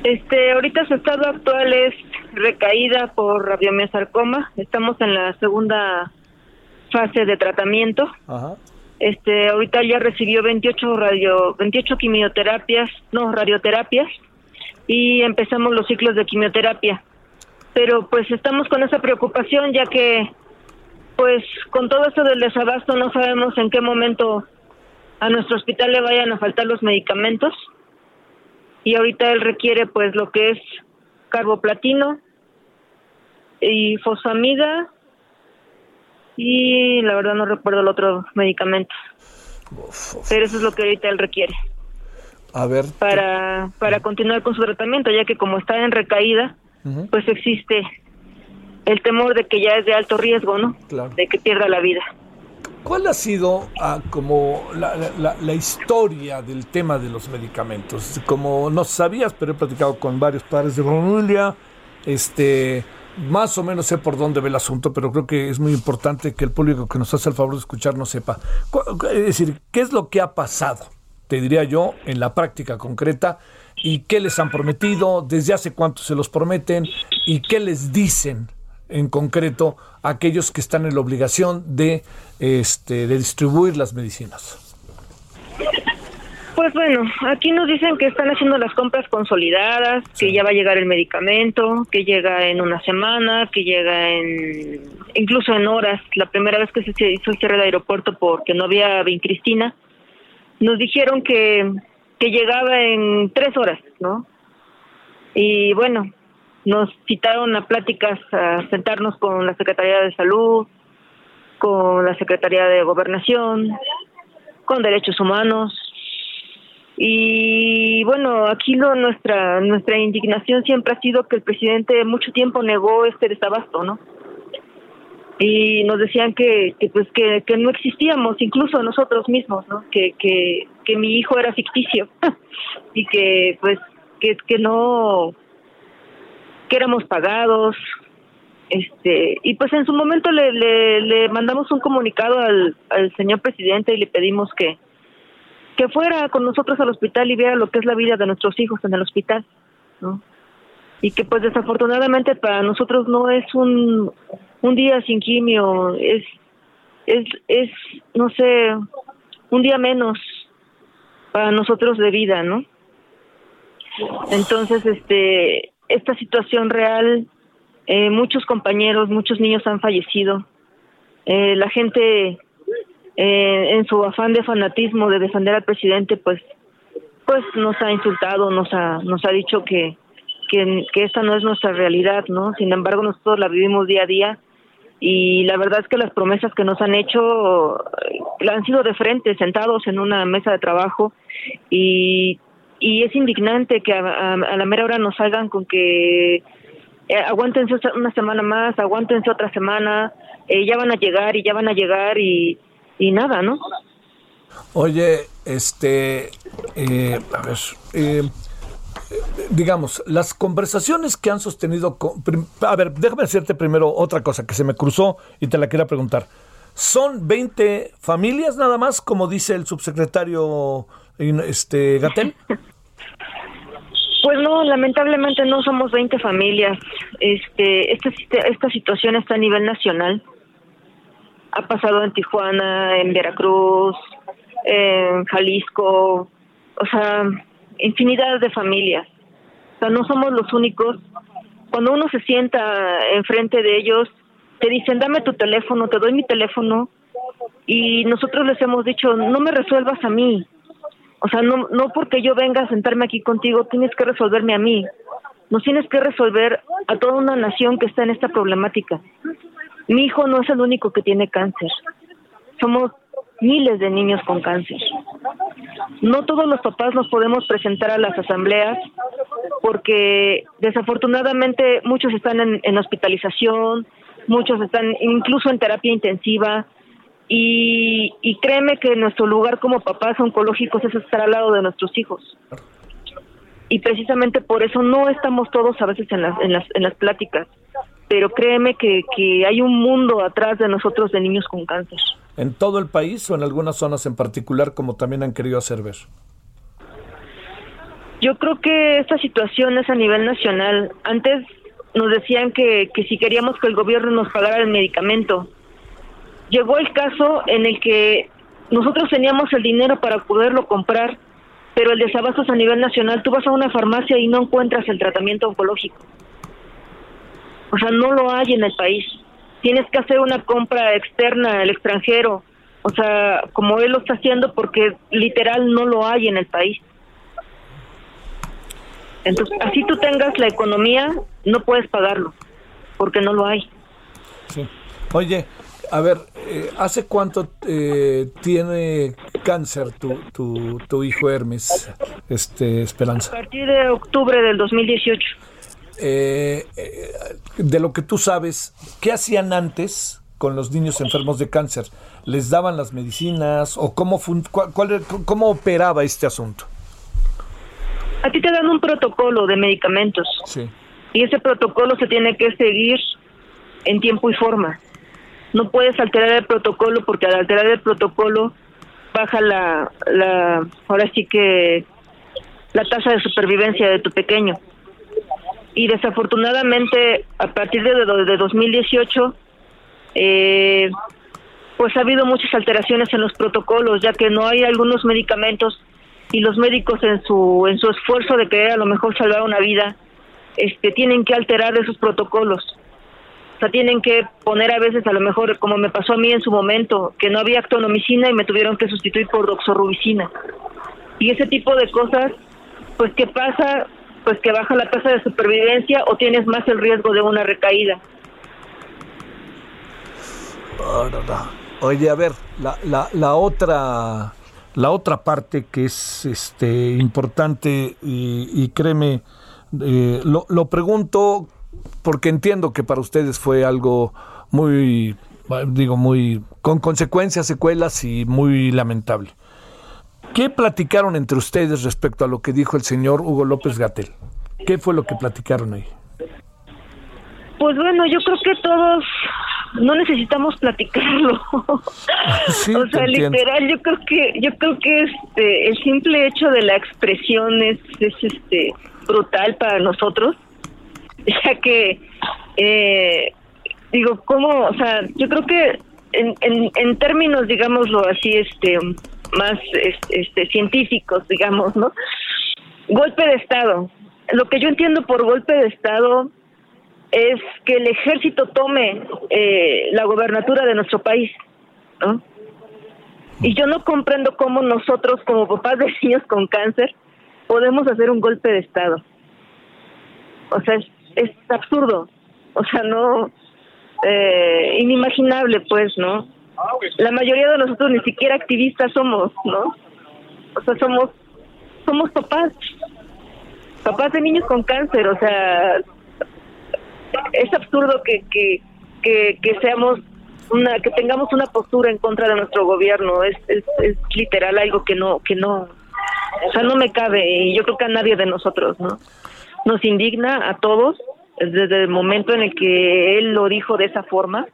Este, ahorita su estado actual es recaída por radiomiosarcoma. Estamos en la segunda fase de tratamiento. Ajá. Este, ahorita ya recibió 28 radio, 28 quimioterapias, no, radioterapias y empezamos los ciclos de quimioterapia. Pero pues estamos con esa preocupación ya que pues con todo esto del desabasto no sabemos en qué momento a nuestro hospital le vayan a faltar los medicamentos y ahorita él requiere pues lo que es carboplatino y fosfamida y la verdad no recuerdo el otro medicamento. Pero eso es lo que ahorita él requiere. A ver. para, para continuar con su tratamiento, ya que como está en recaída, pues existe el temor de que ya es de alto riesgo, ¿no? Claro. De que pierda la vida. ¿Cuál ha sido ah, como la, historia del tema de los medicamentos? Como no sabías, pero he platicado con varios padres de familia, este, más o menos sé por dónde ve el asunto, pero creo que es muy importante que el público que nos hace el favor de escucharnos sepa. Cu- cu- Es decir, ¿qué es lo que ha pasado? Te diría yo, en la práctica concreta, y qué les han prometido, desde hace cuánto se los prometen, y qué les dicen en concreto a aquellos que están en la obligación de, este, de distribuir las medicinas. Pues bueno, aquí nos dicen que están haciendo las compras consolidadas, que ya va a llegar el medicamento, que llega en una semana, que llega en incluso en horas. La primera vez que se hizo el cierre del aeropuerto porque no había Cristina, nos dijeron que, que llegaba en tres horas, ¿no? Y bueno, nos citaron a pláticas, a sentarnos con la Secretaría de Salud, con la Secretaría de Gobernación, con Derechos Humanos. Y bueno, aquí lo, nuestra nuestra indignación siempre ha sido que el presidente mucho tiempo negó este desabasto, ¿no? Y nos decían que, que pues que, que no existíamos, incluso nosotros mismos, ¿no? Que, que, que mi hijo era ficticio y que pues que, que no que éramos pagados, este y pues en su momento le, le, mandamos un comunicado al, al señor presidente y le pedimos que que fuera con nosotros al hospital y viera lo que es la vida de nuestros hijos en el hospital, ¿no? Y que pues desafortunadamente para nosotros no es un, un día sin quimio, es, es, es, no sé, un día menos para nosotros de vida, ¿no? Entonces, este, esta situación real, eh, muchos compañeros, muchos niños han fallecido. Eh, la gente eh, en su afán de fanatismo de defender al presidente, pues, pues nos ha insultado, nos ha, nos ha dicho que, que, que esta no es nuestra realidad, ¿no? Sin embargo, nosotros la vivimos día a día y la verdad es que las promesas que nos han hecho eh, han sido de frente, sentados en una mesa de trabajo y, y es indignante que a, a- a la mera hora nos salgan con que eh, aguántense una semana más, aguántense otra semana, eh, ya van a llegar y ya van a llegar y, y nada, ¿no? Oye, este, eh, a ver, eh, digamos, las conversaciones que han sostenido, con, a ver, déjame decirte primero otra cosa que se me cruzó y te la quería preguntar. ¿Son 20 familias nada más, como dice el subsecretario este, Gatel? Pues no, lamentablemente no somos 20 familias. Este, esta, esta situación está a nivel nacional. Ha pasado en Tijuana, en Veracruz, en Jalisco, o sea, infinidad de familias. O sea, no somos los únicos. Cuando uno se sienta enfrente de ellos, te dicen, dame tu teléfono, te doy mi teléfono. Y nosotros les hemos dicho, no me resuelvas a mí, o sea, no, no porque yo venga a sentarme aquí contigo, tienes que resolverme a mí. Nos tienes que resolver a toda una nación que está en esta problemática. Mi hijo no es el único que tiene cáncer. Somos miles de niños con cáncer. No todos los papás nos podemos presentar a las asambleas porque desafortunadamente muchos están en, en hospitalización, muchos están incluso en terapia intensiva y, y créeme que nuestro lugar como papás oncológicos es estar al lado de nuestros hijos. Y precisamente por eso no estamos todos a veces en las, en las, en las pláticas, pero créeme que, que hay un mundo atrás de nosotros de niños con cáncer. ¿En todo el país o en algunas zonas en particular, como también han querido hacer ver? Yo creo que esta situación es a nivel nacional. Antes nos decían que, que si queríamos que el gobierno nos pagara el medicamento, llegó el caso en el que nosotros teníamos el dinero para poderlo comprar, pero el desabasto es a nivel nacional. Tú vas a una farmacia y no encuentras el tratamiento oncológico. O sea, no lo hay en el país. Tienes que hacer una compra externa al extranjero. O sea, como él lo está haciendo porque literal no lo hay en el país. Entonces, así tú tengas la economía, no puedes pagarlo, porque no lo hay. Sí. Oye, a ver, eh, ¿hace cuánto eh, tiene cáncer tu, tu, tu hijo Hermes, este A Esperanza? partir de octubre del 2018. Eh, eh, de lo que tú sabes, ¿qué hacían antes con los niños enfermos de cáncer? ¿Les daban las medicinas o cómo, fun- cuál- cuál- cómo operaba este asunto? A ti te dan un protocolo de medicamentos Sí. y ese protocolo se tiene que seguir en tiempo y forma. No puedes alterar el protocolo porque al alterar el protocolo baja la, la ahora sí que la tasa de supervivencia de tu pequeño. Y desafortunadamente a partir de, de, de 2018 eh, pues ha habido muchas alteraciones en los protocolos, ya que no hay algunos medicamentos y los médicos en su en su esfuerzo de querer a lo mejor salvar una vida, este tienen que alterar esos protocolos. Sea, tienen que poner a veces a lo mejor como me pasó a mí en su momento, que no había actonomicina y me tuvieron que sustituir por doxorubicina. Y ese tipo de cosas, pues ¿qué pasa? Pues que baja la tasa de supervivencia o tienes más el riesgo de una recaída. Oye, a ver, la, la, la otra la otra parte que es este importante y, y créeme, eh, lo, lo pregunto porque entiendo que para ustedes fue algo muy, digo, muy, con consecuencias, secuelas y muy lamentable. ¿Qué platicaron entre ustedes respecto a lo que dijo el señor Hugo López Gatel? ¿Qué fue lo que platicaron ahí? Pues bueno, yo creo que todos no necesitamos platicarlo. Sí, o sea, literal, yo creo que yo creo que este el simple hecho de la expresión es, es este brutal para nosotros, ya que eh, digo cómo, o sea, yo creo que en, en, en términos, digámoslo así, este más este, científicos, digamos, ¿no? Golpe de estado. Lo que yo entiendo por golpe de estado es que el ejército tome eh, la gobernatura de nuestro país, ¿no? Y yo no comprendo cómo nosotros, como papás de niños con cáncer, podemos hacer un golpe de Estado. O sea, es, absurdo. O sea, no. Eh, inimaginable, pues, ¿no? La mayoría de nosotros ni siquiera activistas somos, ¿no? O sea, somos, somos papás. Papás de niños con cáncer, o sea, es absurdo que, que, que, que seamos una que tengamos una postura en contra de nuestro gobierno es, es, es literal algo que no que no o sea no me cabe y yo creo que a nadie de nosotros no nos indigna a todos desde el momento en el que él lo dijo de esa forma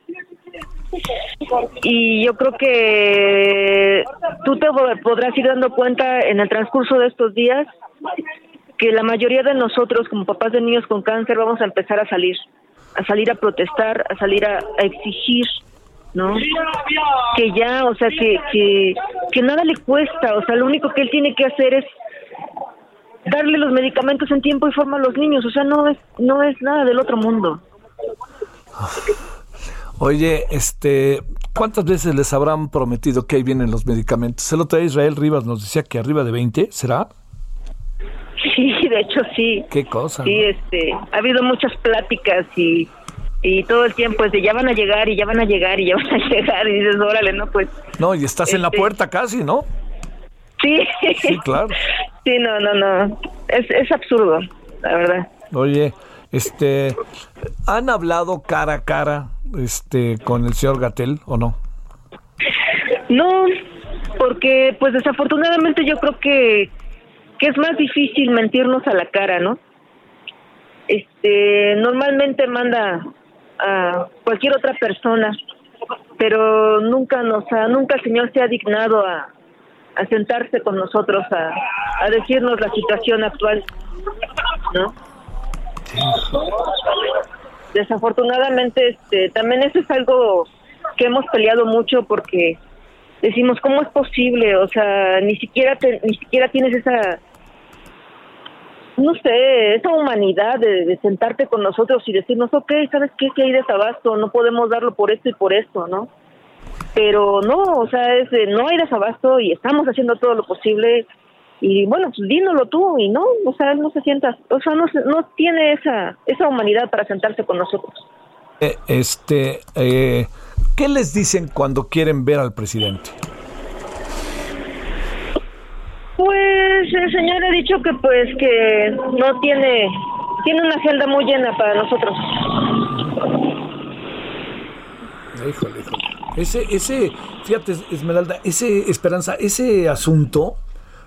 y yo creo que tú te podrás ir dando cuenta en el transcurso de estos días que la mayoría de nosotros como papás de niños con cáncer vamos a empezar a salir, a salir a protestar, a salir a, a exigir, ¿no? Que ya, o sea, que, que, que nada le cuesta, o sea, lo único que él tiene que hacer es darle los medicamentos en tiempo y forma a los niños, o sea, no es, no es nada del otro mundo. Oye, este, ¿cuántas veces les habrán prometido que ahí vienen los medicamentos? El otro día Israel Rivas nos decía que arriba de 20, ¿será? Sí, de hecho sí. Qué cosa. Sí, ¿no? este, ha habido muchas pláticas y, y todo el tiempo es de ya van a llegar y ya van a llegar y ya van a llegar y dices, órale, no, pues No, y estás en la Este- puerta casi, ¿no? Sí. Sí, claro. Sí, no, no, no. Es, es absurdo, la verdad. Oye, este, ¿han hablado cara a cara este, con el señor Gatel o no? No, porque pues desafortunadamente yo creo que, que es más difícil mentirnos a la cara, ¿no? Este, normalmente manda a cualquier otra persona, pero nunca nos ha, nunca el señor se ha dignado a, a sentarse con nosotros a, a decirnos la situación actual, ¿no? Desafortunadamente, este, también eso es algo que hemos peleado mucho porque decimos cómo es posible, o sea, ni siquiera te- ni siquiera tienes esa no sé, esa humanidad de, de sentarte con nosotros y decirnos, ok, ¿sabes qué? Que hay desabasto, no podemos darlo por esto y por esto, ¿no? Pero no, o sea, es de, no hay desabasto y estamos haciendo todo lo posible y bueno, pues dínoslo tú y no, o sea, él no se sienta, o sea, no, se- no tiene esa, esa humanidad para sentarse con nosotros. Eh, este, eh, ¿qué les dicen cuando quieren ver al presidente? el señor ha dicho que pues que no tiene tiene una agenda muy llena para nosotros. Híjole, híjole. Ese, ese, fíjate, Esmeralda, ese Esperanza, ese asunto,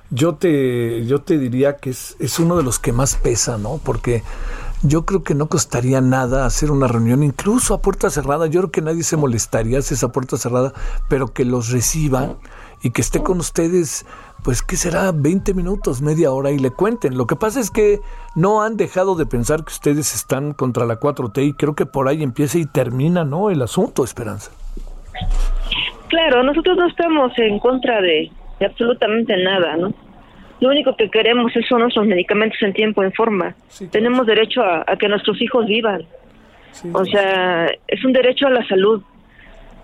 yo te, yo te diría que es, es uno de los que más pesa, ¿no? Porque yo creo que no costaría nada hacer una reunión, incluso a puerta cerrada. Yo creo que nadie se molestaría si es a puerta cerrada, pero que los reciban y que esté con ustedes, pues, ¿qué será? 20 minutos, media hora y le cuenten. Lo que pasa es que no han dejado de pensar que ustedes están contra la 4T y creo que por ahí empieza y termina, ¿no? El asunto, Esperanza. Claro, nosotros no estamos en contra de, de absolutamente nada, ¿no? Lo único que queremos es son nuestros medicamentos en tiempo en forma. Sí, claro. Tenemos derecho a, a que nuestros hijos vivan. Sí, O sea, es un derecho a la salud.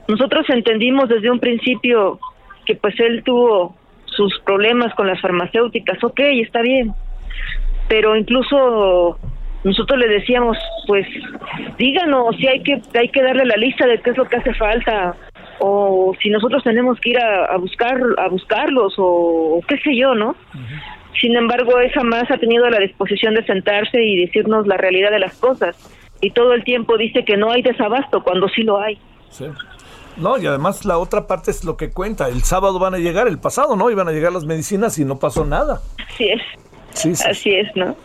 Nosotros entendimos desde un principio que pues él tuvo sus problemas con las farmacéuticas, ok, está bien, pero incluso nosotros le decíamos, pues díganos si hay que hay que darle la lista de qué es lo que hace falta o si nosotros tenemos que ir a, a buscar a buscarlos o, o qué sé yo, ¿no? Sin embargo, él jamás ha tenido la disposición de sentarse y decirnos la realidad de las cosas. Y todo el tiempo dice que no hay desabasto cuando sí lo hay. Sí. No, y además la otra parte es lo que cuenta. El sábado van a llegar, el pasado, ¿no? Iban a llegar las medicinas y no pasó nada. Así es, Sí, sí. así es, ¿no?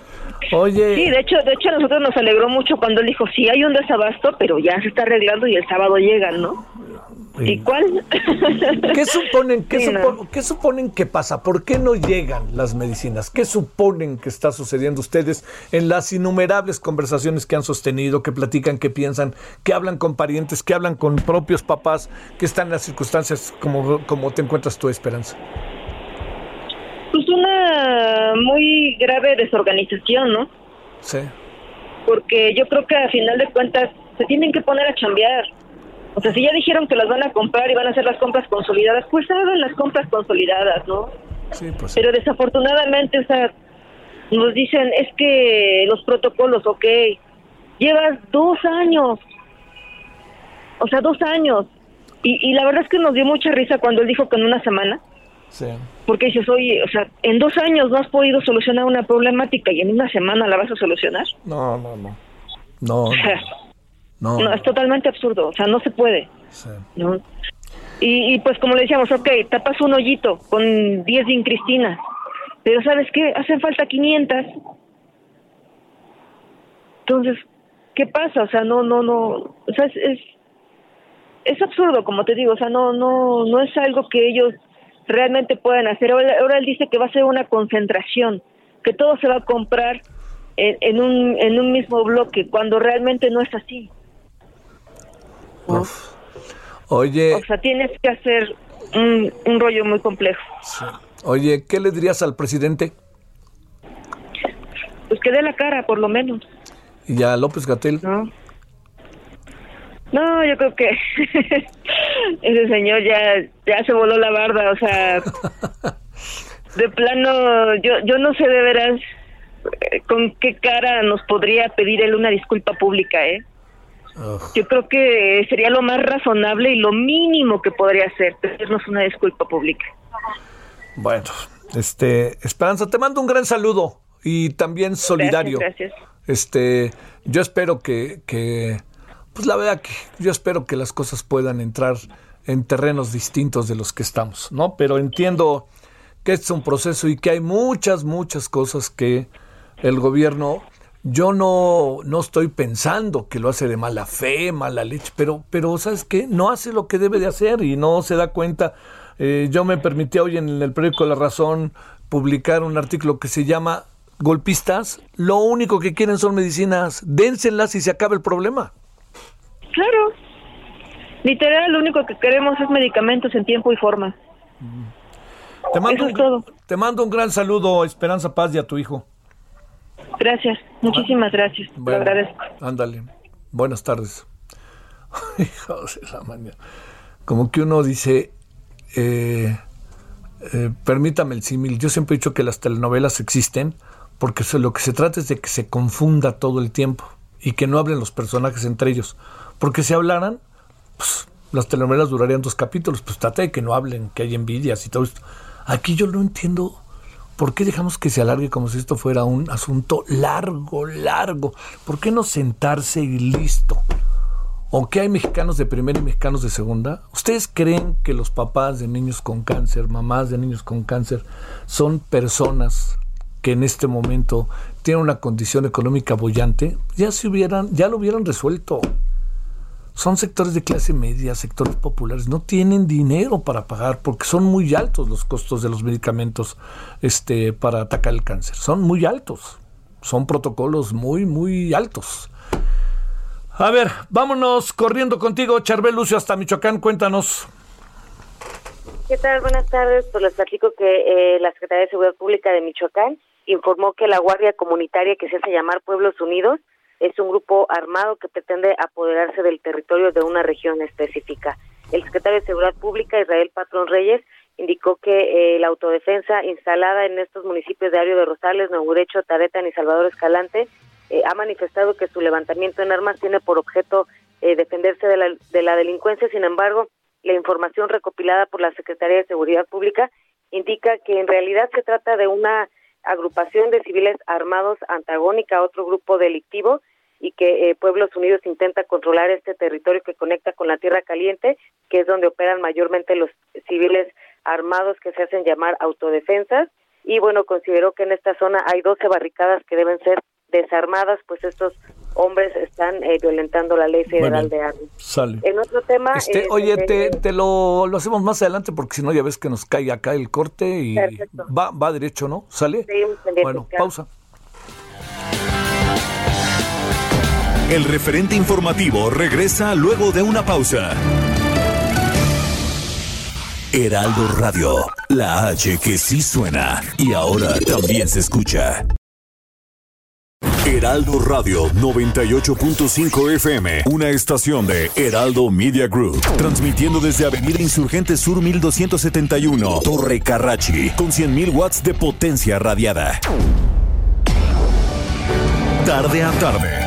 Oye, Sí, de hecho, de hecho a nosotros nos alegró mucho cuando él dijo, sí hay un desabasto, pero ya se está arreglando y el sábado llegan, ¿no? ¿Y cuál? ¿qué suponen, qué, Sí, no. supo- qué suponen que pasa? ¿Por qué no llegan las medicinas? ¿Qué suponen que está sucediendo ustedes en las innumerables conversaciones que han sostenido, que platican, que piensan, que hablan con parientes, que hablan con propios papás, que están en las circunstancias como, como te encuentras tú, Esperanza? Pues una muy grave desorganización, ¿no? Sí. Porque yo creo que a final de cuentas se tienen que poner a chambear. O sea, si ya dijeron que las van a comprar y van a hacer las compras consolidadas, pues hagan las compras consolidadas, ¿no? Sí, pues. Pero desafortunadamente, o sea, nos dicen, es que los protocolos, ok, llevas dos años, o sea, dos años. Y, y la verdad es que nos dio mucha risa cuando él dijo que en una semana, Sí. porque dices, oye, o sea, en dos años no has podido solucionar una problemática y en una semana la vas a solucionar. No, no, no. No, O sea, no. no, es totalmente absurdo, o sea, no se puede. Sí. ¿no? Y, y pues como le decíamos, ok, tapas un hoyito con 10 de Cristina, pero ¿sabes qué? Hacen falta 500. Entonces, ¿qué pasa? O sea, no, no, no, o sea, es, es, es absurdo, como te digo, o sea, no, no, no es algo que ellos realmente puedan hacer. Ahora, ahora él dice que va a ser una concentración, que todo se va a comprar en, en un, en un mismo bloque, cuando realmente no es así. Uf. Oye, O sea, tienes que hacer un, un rollo muy complejo. sí. oye, ¿qué le dirías al presidente Pues que dé la cara, por lo menos, y a López Gatel? ¿no? No, yo creo que ese señor ya, ya se voló la barda, o sea, de plano, yo, yo no sé de veras eh, con qué cara nos podría pedir él una disculpa pública, ¿eh? Yo creo que sería lo más razonable y lo mínimo que podría hacer, pedirnos una disculpa pública. Bueno, este, Esperanza, te mando un gran saludo y también solidario. Gracias, gracias. Este, yo espero que, que, pues la verdad que yo espero que las cosas puedan entrar en terrenos distintos de los que estamos, ¿no? Pero entiendo que este es un proceso y que hay muchas, muchas cosas que el gobierno, yo no, no estoy pensando que lo hace de mala fe, mala leche, pero, pero ¿sabes qué? No hace lo que debe de hacer y no se da cuenta. Eh, yo me permití hoy en el periódico La Razón publicar un artículo que se llama Golpistas, lo único que quieren son medicinas, dénselas y se acaba el problema. Claro. Literal, lo único que queremos es medicamentos en tiempo y forma. Te mando, Eso un, es todo. te mando un gran saludo, Esperanza Paz y a tu hijo. Gracias, muchísimas gracias. Bueno, agradezco. Ándale. Buenas tardes. Hijos de la mañana. Como que uno dice, eh, eh, permítame el símil, yo siempre he dicho que las telenovelas existen porque lo que se trata es de que se confunda todo el tiempo y que no hablen los personajes entre ellos. Porque si hablaran, pues, las telenovelas durarían dos capítulos, pues trata de que no hablen, que hay envidias y todo esto. Aquí yo no entiendo ¿Por qué dejamos que se alargue como si esto fuera un asunto largo, largo? ¿Por qué no sentarse y listo? ¿O que hay mexicanos de primera y mexicanos de segunda? ¿Ustedes creen que los papás de niños con cáncer, mamás de niños con cáncer, son personas que en este momento tienen una condición económica bollante? Ya se hubieran, ya lo hubieran resuelto. Son sectores de clase media, sectores populares, no tienen dinero para pagar porque son muy altos los costos de los medicamentos este, para atacar el cáncer. Son muy altos. Son protocolos muy, muy altos. A ver, vámonos corriendo contigo, Charbel Lucio, hasta Michoacán. Cuéntanos. ¿Qué tal? Buenas tardes. Pues les platico que eh, la Secretaría de Seguridad Pública de Michoacán informó que la Guardia Comunitaria que se hace llamar Pueblos Unidos es un grupo armado que pretende apoderarse del territorio de una región específica. El secretario de Seguridad Pública, Israel Patrón Reyes, indicó que eh, la autodefensa instalada en estos municipios de Ario de Rosales, Nuevo Derecho, Taretan y Salvador Escalante eh, ha manifestado que su levantamiento en armas tiene por objeto eh, defenderse de la, de la delincuencia. Sin embargo, la información recopilada por la Secretaría de Seguridad Pública indica que en realidad se trata de una agrupación de civiles armados antagónica a otro grupo delictivo y que eh, Pueblos Unidos intenta controlar este territorio que conecta con la Tierra Caliente, que es donde operan mayormente los civiles armados que se hacen llamar autodefensas. Y bueno, consideró que en esta zona hay 12 barricadas que deben ser desarmadas, pues estos hombres están eh, violentando la ley federal Bueno, de armas. Sale. En otro tema... Este, eh, oye, eh, te, te lo, lo hacemos más adelante porque si no ya ves que nos cae acá el corte y Perfecto. va, va derecho, ¿no? ¿Sale? Bueno, claro. pausa. El referente informativo regresa luego de una pausa. Heraldo Radio, la H que sí suena y ahora también se escucha. Heraldo Radio 98.5 FM, una estación de Heraldo Media Group, transmitiendo desde Avenida Insurgente Sur 1271, Torre Carrachi, con 100.000 watts de potencia radiada. Tarde a tarde,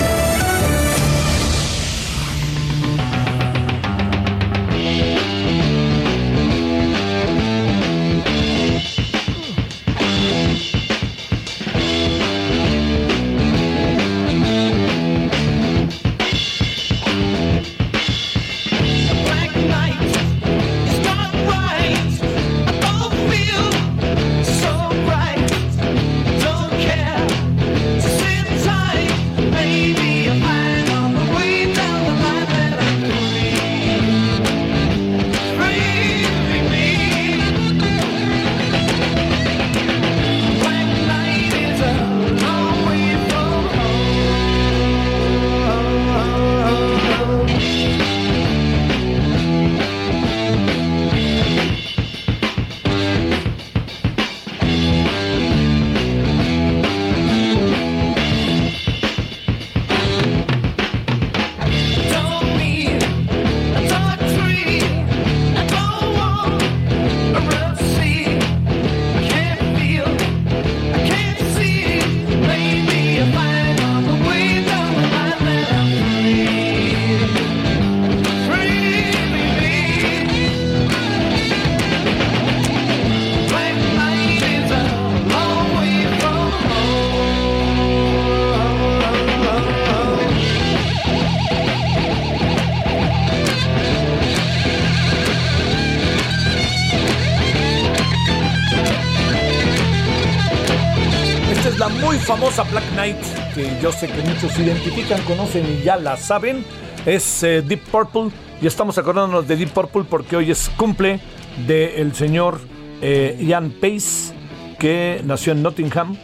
Muchos identifican, conocen y ya la saben. Es eh, Deep Purple y estamos acordándonos de Deep Purple porque hoy es cumple del señor eh, Ian Pace, que nació en Nottingham,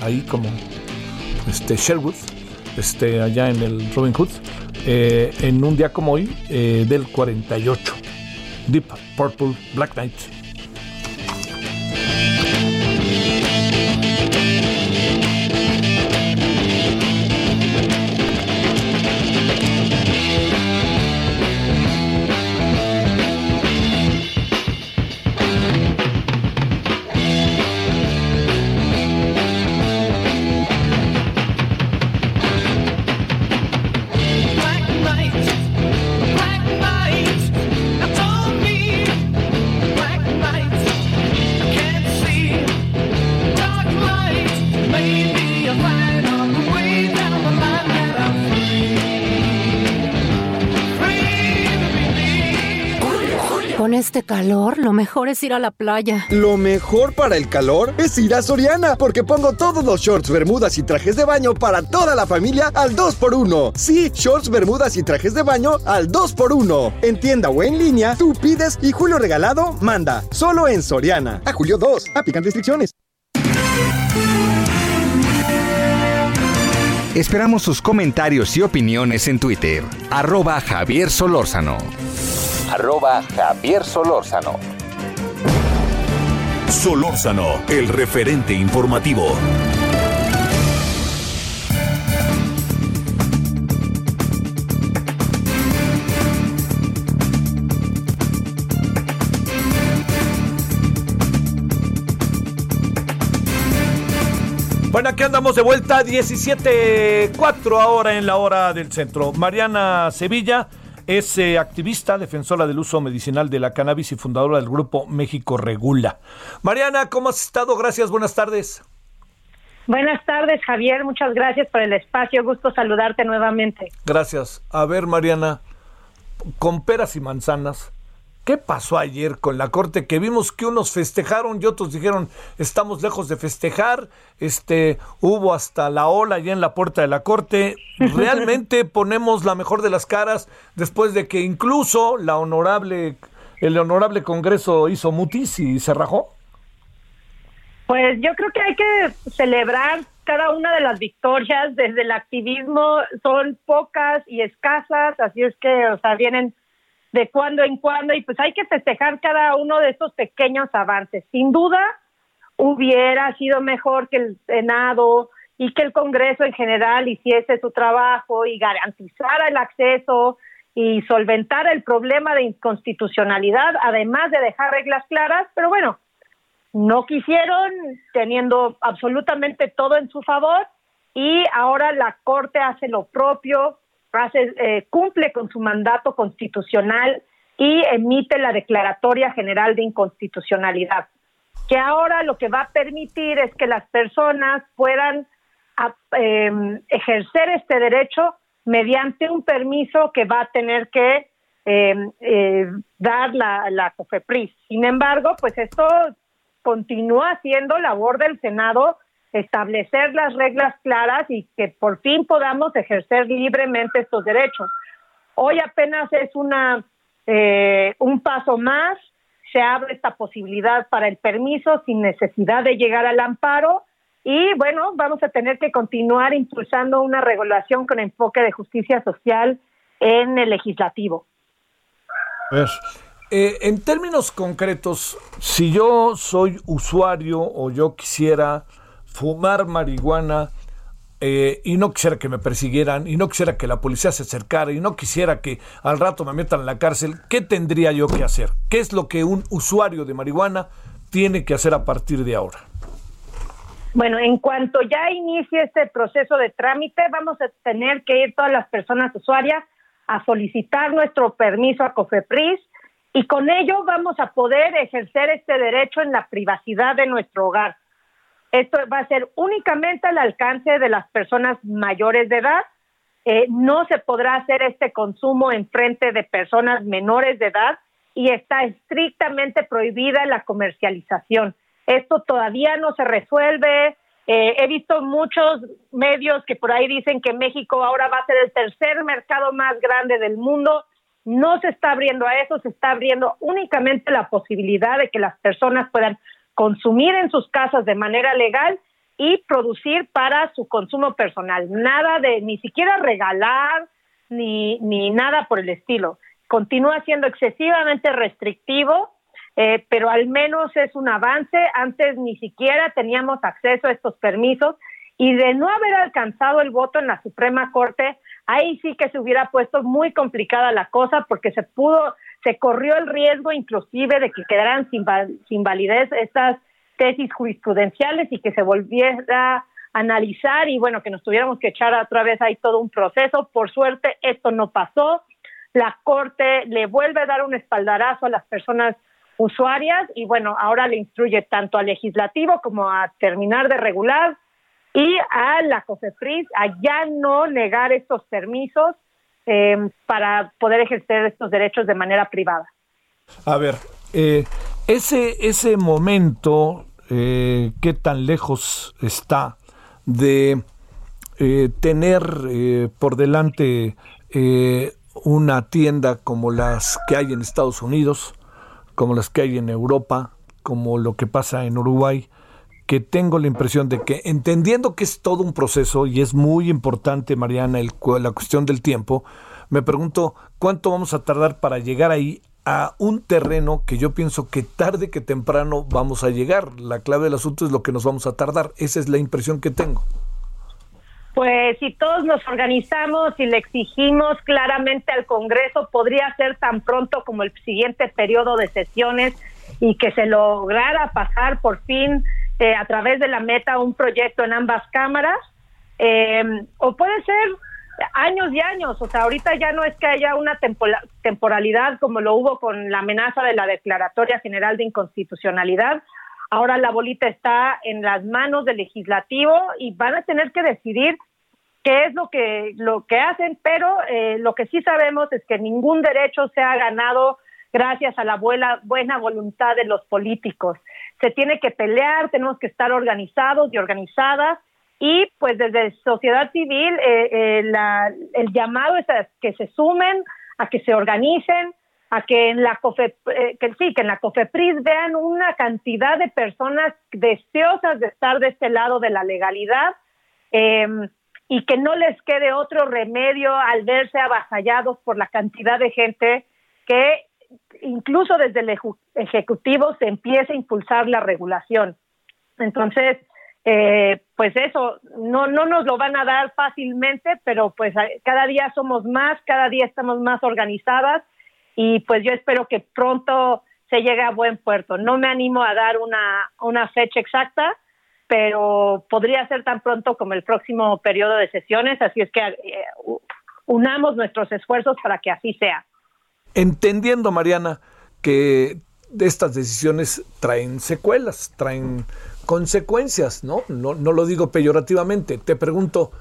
ahí como este, Sherwood, este, allá en el Robin Hood, eh, en un día como hoy, del 48. Deep Purple Black Knight. Calor, lo mejor es ir a la playa. Lo mejor para el calor es ir a Soriana, porque pongo todos los shorts, bermudas y trajes de baño para toda la familia al 2x1. Sí, shorts, bermudas y trajes de baño al 2x1. En tienda o en línea, tú pides y Julio Regalado manda. Solo en Soriana. A Julio 2. Aplican restricciones. Esperamos sus comentarios y opiniones en Twitter. Arroba Javier Solórzano. Arroba Javier Solórzano. Solórzano, el referente informativo. Bueno, aquí andamos de vuelta, 17.4 ahora en la hora del centro. Mariana Sevilla es eh, activista, defensora del uso medicinal de la cannabis y fundadora del grupo México Regula. Mariana, ¿cómo has estado? Gracias, buenas tardes. Buenas tardes, Javier. Muchas gracias por el espacio. Gusto saludarte nuevamente. Gracias. A ver, Mariana, con peras y manzanas, ¿qué pasó ayer con la corte? Que vimos que unos festejaron y otros dijeron, estamos lejos de festejar. Este, hubo hasta la ola allá en la puerta de la corte. ¿Realmente ponemos la mejor de las caras después de que incluso la honorable, el honorable Congreso hizo mutis y se rajó? Pues yo creo que hay que celebrar cada una de las victorias. Desde el activismo son pocas y escasas, así es que, o sea, vienen de cuando en cuando y pues hay que festejar cada uno de estos pequeños avances. Sin duda, hubiera sido mejor que el Senado y que el Congreso en general hiciese su trabajo y garantizara el acceso y solventara el problema de inconstitucionalidad, además de dejar reglas claras, pero bueno, no quisieron, teniendo absolutamente todo en su favor, y ahora la Corte hace lo propio, hace, eh, cumple con su mandato constitucional y emite la Declaratoria General de Inconstitucionalidad, que ahora lo que va a permitir es que las personas puedan eh, ejercer este derecho mediante un permiso que va a tener que eh, eh, dar la, la COFEPRIS. Sin embargo, pues esto continúa siendo labor del Senado establecer las reglas claras y que por fin podamos ejercer libremente estos derechos. Hoy apenas es una eh, un paso más, se abre esta posibilidad para el permiso sin necesidad de llegar al amparo y bueno, vamos a tener que continuar impulsando una regulación con enfoque de justicia social en el legislativo. Ver, eh, en términos concretos, si yo soy usuario o yo quisiera fumar marihuana eh, y no quisiera que me persiguieran y no quisiera que la policía se acercara y no quisiera que al rato me metan en la cárcel, ¿qué tendría yo que hacer? ¿Qué es lo que un usuario de marihuana tiene que hacer a partir de ahora? Bueno, en cuanto ya inicie este proceso de trámite, vamos a tener que ir todas las personas usuarias a solicitar nuestro permiso a COFEPRIS y con ello vamos a poder ejercer este derecho en la privacidad de nuestro hogar. Esto va a ser únicamente al alcance de las personas mayores de edad. Eh, no se podrá hacer este consumo en frente de personas menores de edad y está estrictamente prohibida la comercialización. Esto todavía no se resuelve. Eh, he visto muchos medios que por ahí dicen que México ahora va a ser el tercer mercado más grande del mundo. No se está abriendo a eso, se está abriendo únicamente la posibilidad de que las personas puedan consumir en sus casas de manera legal y producir para su consumo personal. Nada de ni siquiera regalar ni, ni nada por el estilo. Continúa siendo excesivamente restrictivo, eh, pero al menos es un avance. Antes ni siquiera teníamos acceso a estos permisos y de no haber alcanzado el voto en la Suprema Corte, ahí sí que se hubiera puesto muy complicada la cosa porque se pudo, se corrió el riesgo inclusive de que quedaran sin, val- sin validez estas tesis jurisprudenciales y que se volviera a analizar y bueno, que nos tuviéramos que echar otra vez ahí todo un proceso. Por suerte esto no pasó. La Corte le vuelve a dar un espaldarazo a las personas usuarias y bueno, ahora le instruye tanto al legislativo como a terminar de regular y a la COFEPRIS a ya no negar estos permisos eh, para poder ejercer estos derechos de manera privada. A ver, eh, ese, ese momento, eh, ¿qué tan lejos está de eh, tener eh, por delante eh, una tienda como las que hay en Estados Unidos, como las que hay en Europa, como lo que pasa en Uruguay, que tengo la impresión de que entendiendo que es todo un proceso y es muy importante, Mariana, el la cuestión del tiempo, me pregunto cuánto vamos a tardar para llegar ahí a un terreno que yo pienso que tarde que temprano vamos a llegar. La clave del asunto es lo que nos vamos a tardar. Esa es la impresión que tengo. Pues si todos nos organizamos y le exigimos claramente al Congreso, podría ser tan pronto como el siguiente periodo de sesiones y que se lograra pasar por fin eh, a través de la meta un proyecto en ambas cámaras. Eh, o puede ser años y años, o sea, ahorita ya no es que haya una temporalidad como lo hubo con la amenaza de la Declaratoria General de Inconstitucionalidad. Ahora la bolita está en las manos del legislativo y van a tener que decidir qué es lo que lo que hacen, pero eh, lo que sí sabemos es que ningún derecho se ha ganado gracias a la buena voluntad de los políticos. Se tiene que pelear, tenemos que estar organizados y organizadas. Y pues desde sociedad civil eh, eh, el llamado es a que se sumen, a que se organicen, a que en la COFE, eh, que sí, que en la COFEPRIS vean una cantidad de personas deseosas de estar de este lado de la legalidad eh, y que no les quede otro remedio al verse avasallados por la cantidad de gente que incluso desde el ejecutivo se empiece a impulsar la regulación. Entonces, eh, pues eso, no, no nos lo van a dar fácilmente, pero pues a- cada día somos más, cada día estamos más organizadas y pues yo espero que pronto se llegue a buen puerto. No me animo a dar una, una fecha exacta, pero podría ser tan pronto como el próximo periodo de sesiones, así es que eh, unamos nuestros esfuerzos para que así sea. Entendiendo, Mariana, que estas decisiones traen secuelas, traen consecuencias, ¿no? No, no lo digo peyorativamente. Te pregunto,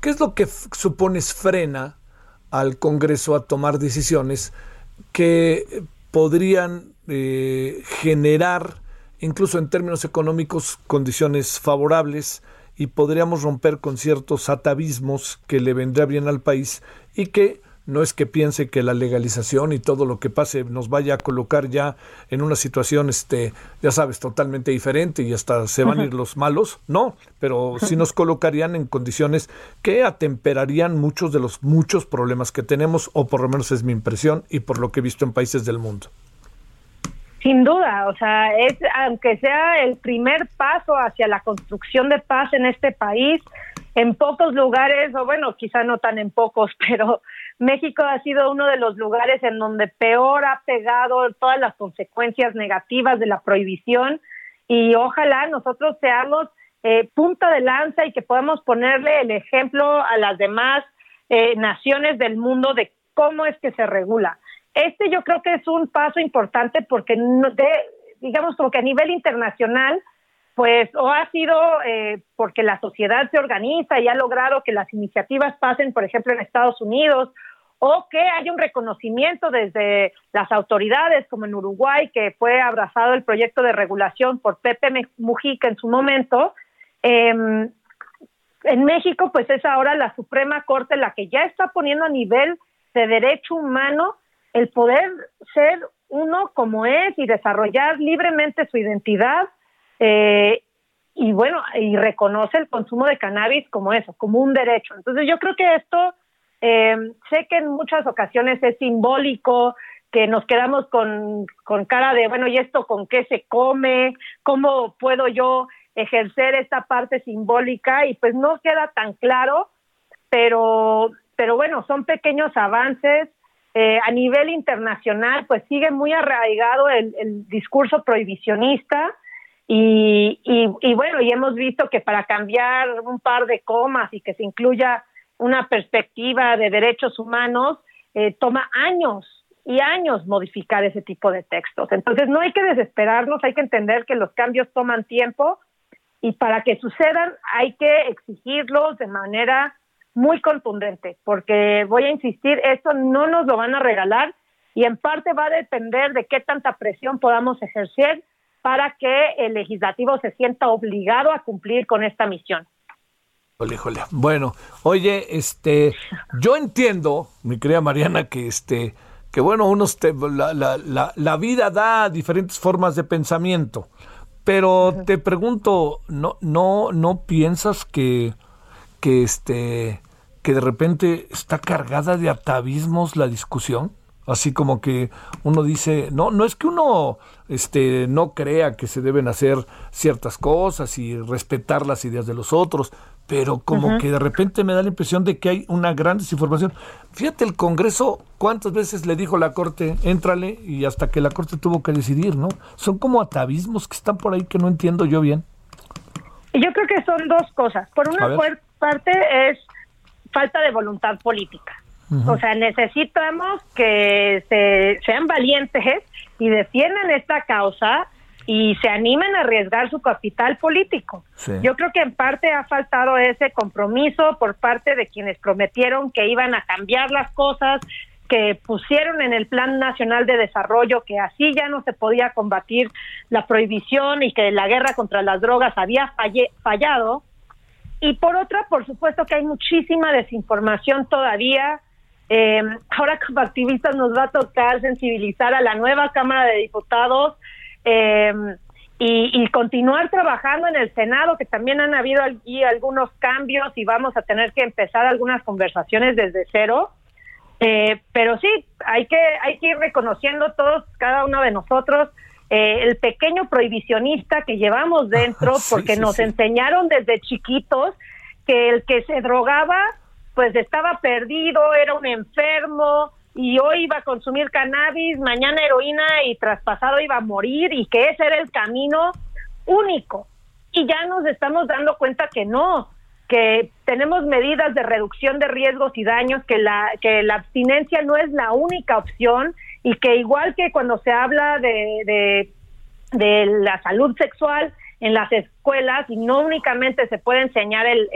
¿qué es lo que supones frena al Congreso a tomar decisiones que podrían eh, generar, incluso en términos económicos, condiciones favorables y podríamos romper con ciertos atavismos que le vendría bien al país y que no es que piense que la legalización y todo lo que pase nos vaya a colocar ya en una situación, este, ya sabes, totalmente diferente y hasta se van a ir los malos, no, pero sí nos colocarían en condiciones que atemperarían muchos de los muchos problemas que tenemos, o por lo menos es mi impresión y por lo que he visto en países del mundo. Sin duda, o sea, es aunque sea el primer paso hacia la construcción de paz en este país, en pocos lugares, o bueno, quizá no tan en pocos, pero México ha sido uno de los lugares en donde peor ha pegado todas las consecuencias negativas de la prohibición y ojalá nosotros seamos eh, punta de lanza y que podamos ponerle el ejemplo a las demás eh, naciones del mundo de cómo es que se regula. Este yo creo que es un paso importante porque de, digamos como que a nivel internacional pues o ha sido eh, porque la sociedad se organiza y ha logrado que las iniciativas pasen, por ejemplo, en Estados Unidos, o que haya un reconocimiento desde las autoridades, como en Uruguay, que fue abrazado el proyecto de regulación por Pepe Mujica en su momento. Em, en México, pues es ahora la Suprema Corte la que ya está poniendo a nivel de derecho humano el poder ser uno como es y desarrollar libremente su identidad eh, y bueno, y reconoce el consumo de cannabis como eso, como un derecho. Entonces yo creo que esto, eh, sé que en muchas ocasiones es simbólico, que nos quedamos con, con cara de, bueno, ¿y esto con qué se come? ¿Cómo puedo yo ejercer esta parte simbólica? Y pues no queda tan claro, pero, pero bueno, son pequeños avances. Eh, a nivel internacional, pues sigue muy arraigado el, el discurso prohibicionista y, y, y bueno, y hemos visto que para cambiar un par de comas y que se incluya una perspectiva de derechos humanos, eh, toma años y años modificar ese tipo de textos. Entonces no hay que desesperarnos, hay que entender que los cambios toman tiempo y para que sucedan hay que exigirlos de manera muy contundente, porque voy a insistir, esto no nos lo van a regalar y en parte va a depender de qué tanta presión podamos ejercer para que el legislativo se sienta obligado a cumplir con esta misión. Híjole, híjole. Bueno, oye, este, yo entiendo, mi querida Mariana, que este, que bueno, unos te- la, la, la, la vida da diferentes formas de pensamiento, pero te pregunto, ¿no, no, no piensas que, que este, que de repente está cargada de atavismos la discusión? Así como que uno dice, no, no es que uno este, no crea que se deben hacer ciertas cosas y respetar las ideas de los otros, pero como que de repente me da la impresión de que hay una gran desinformación. Fíjate, el Congreso, ¿cuántas veces le dijo la Corte, éntrale? Y hasta que la Corte tuvo que decidir, ¿no? Son como atavismos que están por ahí que no entiendo yo bien. Yo creo que son dos cosas. Por una parte es falta de voluntad política. O sea, necesitamos que se, sean valientes y defiendan esta causa y se animen a arriesgar su capital político. Sí. Yo creo que en parte ha faltado ese compromiso por parte de quienes prometieron que iban a cambiar las cosas, que pusieron en el Plan Nacional de Desarrollo que así ya no se podía combatir la prohibición y que la guerra contra las drogas había falle- fallado. Y por otra, por supuesto que hay muchísima desinformación todavía. Eh, ahora como activistas nos va a tocar sensibilizar a la nueva Cámara de Diputados eh, y, y continuar trabajando en el Senado, que también han habido allí algunos cambios y vamos a tener que empezar algunas conversaciones desde cero. Eh, pero sí, hay que, hay que ir reconociendo todos, cada uno de nosotros, eh, el pequeño prohibicionista que llevamos dentro, Sí, porque sí, nos sí. enseñaron desde chiquitos que el que se drogaba, pues estaba perdido, era un enfermo, y hoy iba a consumir cannabis, mañana heroína y traspasado iba a morir, y que ese era el camino único. Y ya nos estamos dando cuenta que no, que tenemos medidas de reducción de riesgos y daños, que la, que la abstinencia no es la única opción y que igual que cuando se habla de, de, la salud sexual en las escuelas y no únicamente se puede enseñar el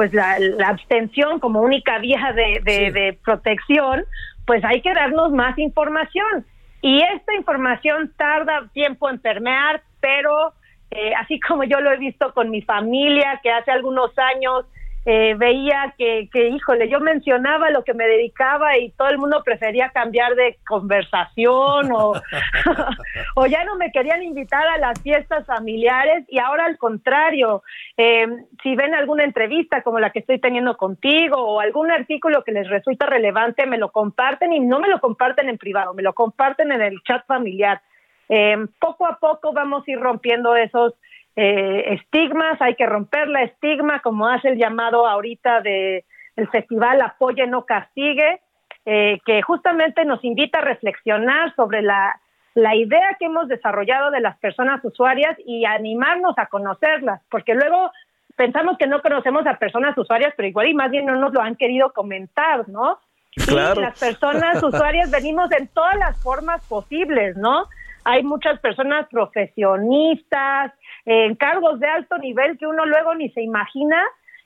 pues la, la abstención como única vía de, de, de protección, pues hay que darnos más información. Y esta información tarda tiempo en permear, pero eh, así como yo lo he visto con mi familia, que hace algunos años eh, veía que, que, híjole, yo mencionaba lo que me dedicaba y todo el mundo prefería cambiar de conversación o, o ya no me querían invitar a las fiestas familiares y ahora al contrario, eh, si ven alguna entrevista como la que estoy teniendo contigo o algún artículo que les resulta relevante, me lo comparten y no me lo comparten en privado, me lo comparten en el chat familiar. Eh, poco a poco vamos a ir rompiendo esos eh, estigmas, hay que romper la estigma, como hace el llamado ahorita de el festival Apoye no castigue, eh, que justamente nos invita a reflexionar sobre la, la idea que hemos desarrollado de las personas usuarias y animarnos a conocerlas, porque luego pensamos que no conocemos a personas usuarias, pero igual y más bien no nos lo han querido comentar, ¿no? Claro. Y las personas usuarias venimos en todas las formas posibles, ¿no? Hay muchas personas profesionistas, en cargos de alto nivel que uno luego ni se imagina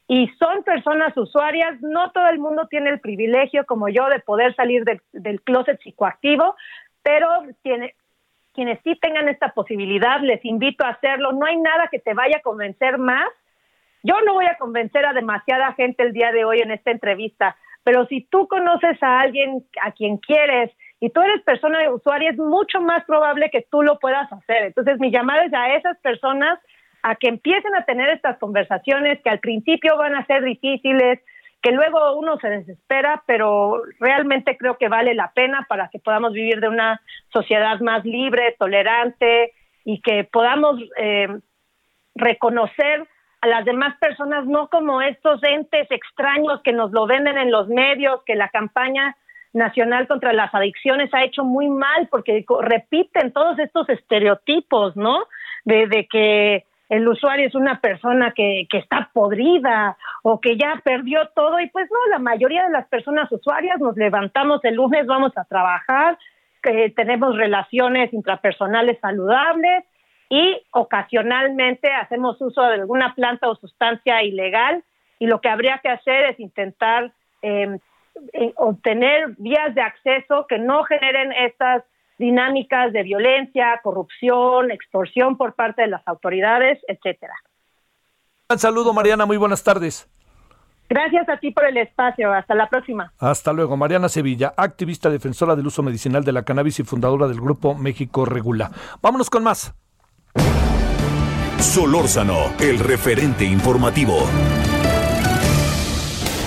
y son personas usuarias. No todo el mundo tiene el privilegio como yo de poder salir del- del closet psicoactivo, pero tiene, quienes sí tengan esta posibilidad, les invito a hacerlo. No hay nada que te vaya a convencer más. Yo no voy a convencer a demasiada gente el día de hoy en esta entrevista, pero si tú conoces a alguien a quien quieres y tú eres persona usuaria, es mucho más probable que tú lo puedas hacer. Entonces, mi llamada es a esas personas a que empiecen a tener estas conversaciones que al principio van a ser difíciles, que luego uno se desespera, pero realmente creo que vale la pena para que podamos vivir de una sociedad más libre, tolerante y que podamos eh, reconocer a las demás personas no como estos entes extraños que nos lo venden en los medios, que la campaña nacional contra las adicciones ha hecho muy mal porque repiten todos estos estereotipos, ¿no? De, de que el usuario es una persona que, que está podrida o que ya perdió todo y pues no, la mayoría de las personas usuarias nos levantamos el lunes, vamos a trabajar, que tenemos relaciones intrapersonales saludables y ocasionalmente hacemos uso de alguna planta o sustancia ilegal y lo que habría que hacer es intentar eh, eh, obtener vías de acceso que no generen estas dinámicas de violencia, corrupción, extorsión por parte de las autoridades, etcétera. Un saludo, Mariana. Muy buenas tardes. Gracias a ti por el espacio. Hasta la próxima. Hasta luego. Mariana Sevilla, activista defensora del uso medicinal de la cannabis y fundadora del grupo México Regula. Vámonos con más. Solórzano, el referente informativo.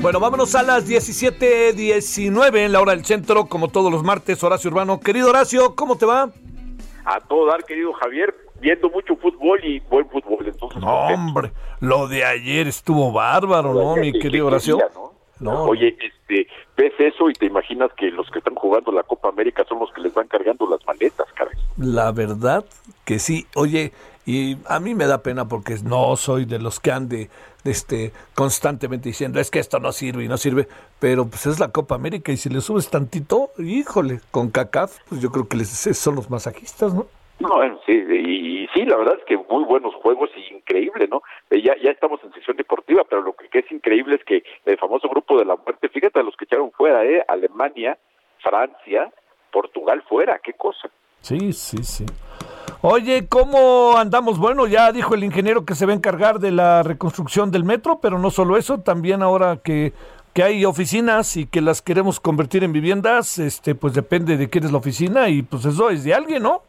Bueno, vámonos a las 17.19 en la hora del centro, como todos los martes, Horacio Urbano. Querido Horacio, ¿cómo te va? A todo dar, querido Javier, viendo mucho fútbol y buen fútbol. Entonces, No, hombre, lo de ayer estuvo bárbaro, ¿no, mi ¿Qué- querido Horacio? quería, no? No. Oye, este, ves eso y te imaginas que los que están jugando la Copa América son los que les van cargando las maletas, caray. La verdad que sí. Oye, y a mí me da pena porque no soy de los que ande este, constantemente diciendo es que esto no sirve y no sirve, pero pues es la Copa América y si le subes tantito, híjole, con CACAF, pues yo creo que les, son los masajistas, ¿no? No, bueno, sí, y, y sí, la verdad es que muy buenos juegos y increíble, ¿no? Eh, ya, ya estamos en sesión deportiva, pero lo que, que es increíble es que el famoso grupo de la muerte, fíjate a los que echaron fuera, ¿eh? Alemania, Francia, Portugal fuera, qué cosa. Sí, sí, sí. Oye, ¿cómo andamos? Bueno, ya dijo el ingeniero que se va a encargar de la reconstrucción del metro, pero no solo eso, también ahora que, que hay oficinas y que las queremos convertir en viviendas, este, pues depende de quién es la oficina y pues eso es de alguien, ¿no?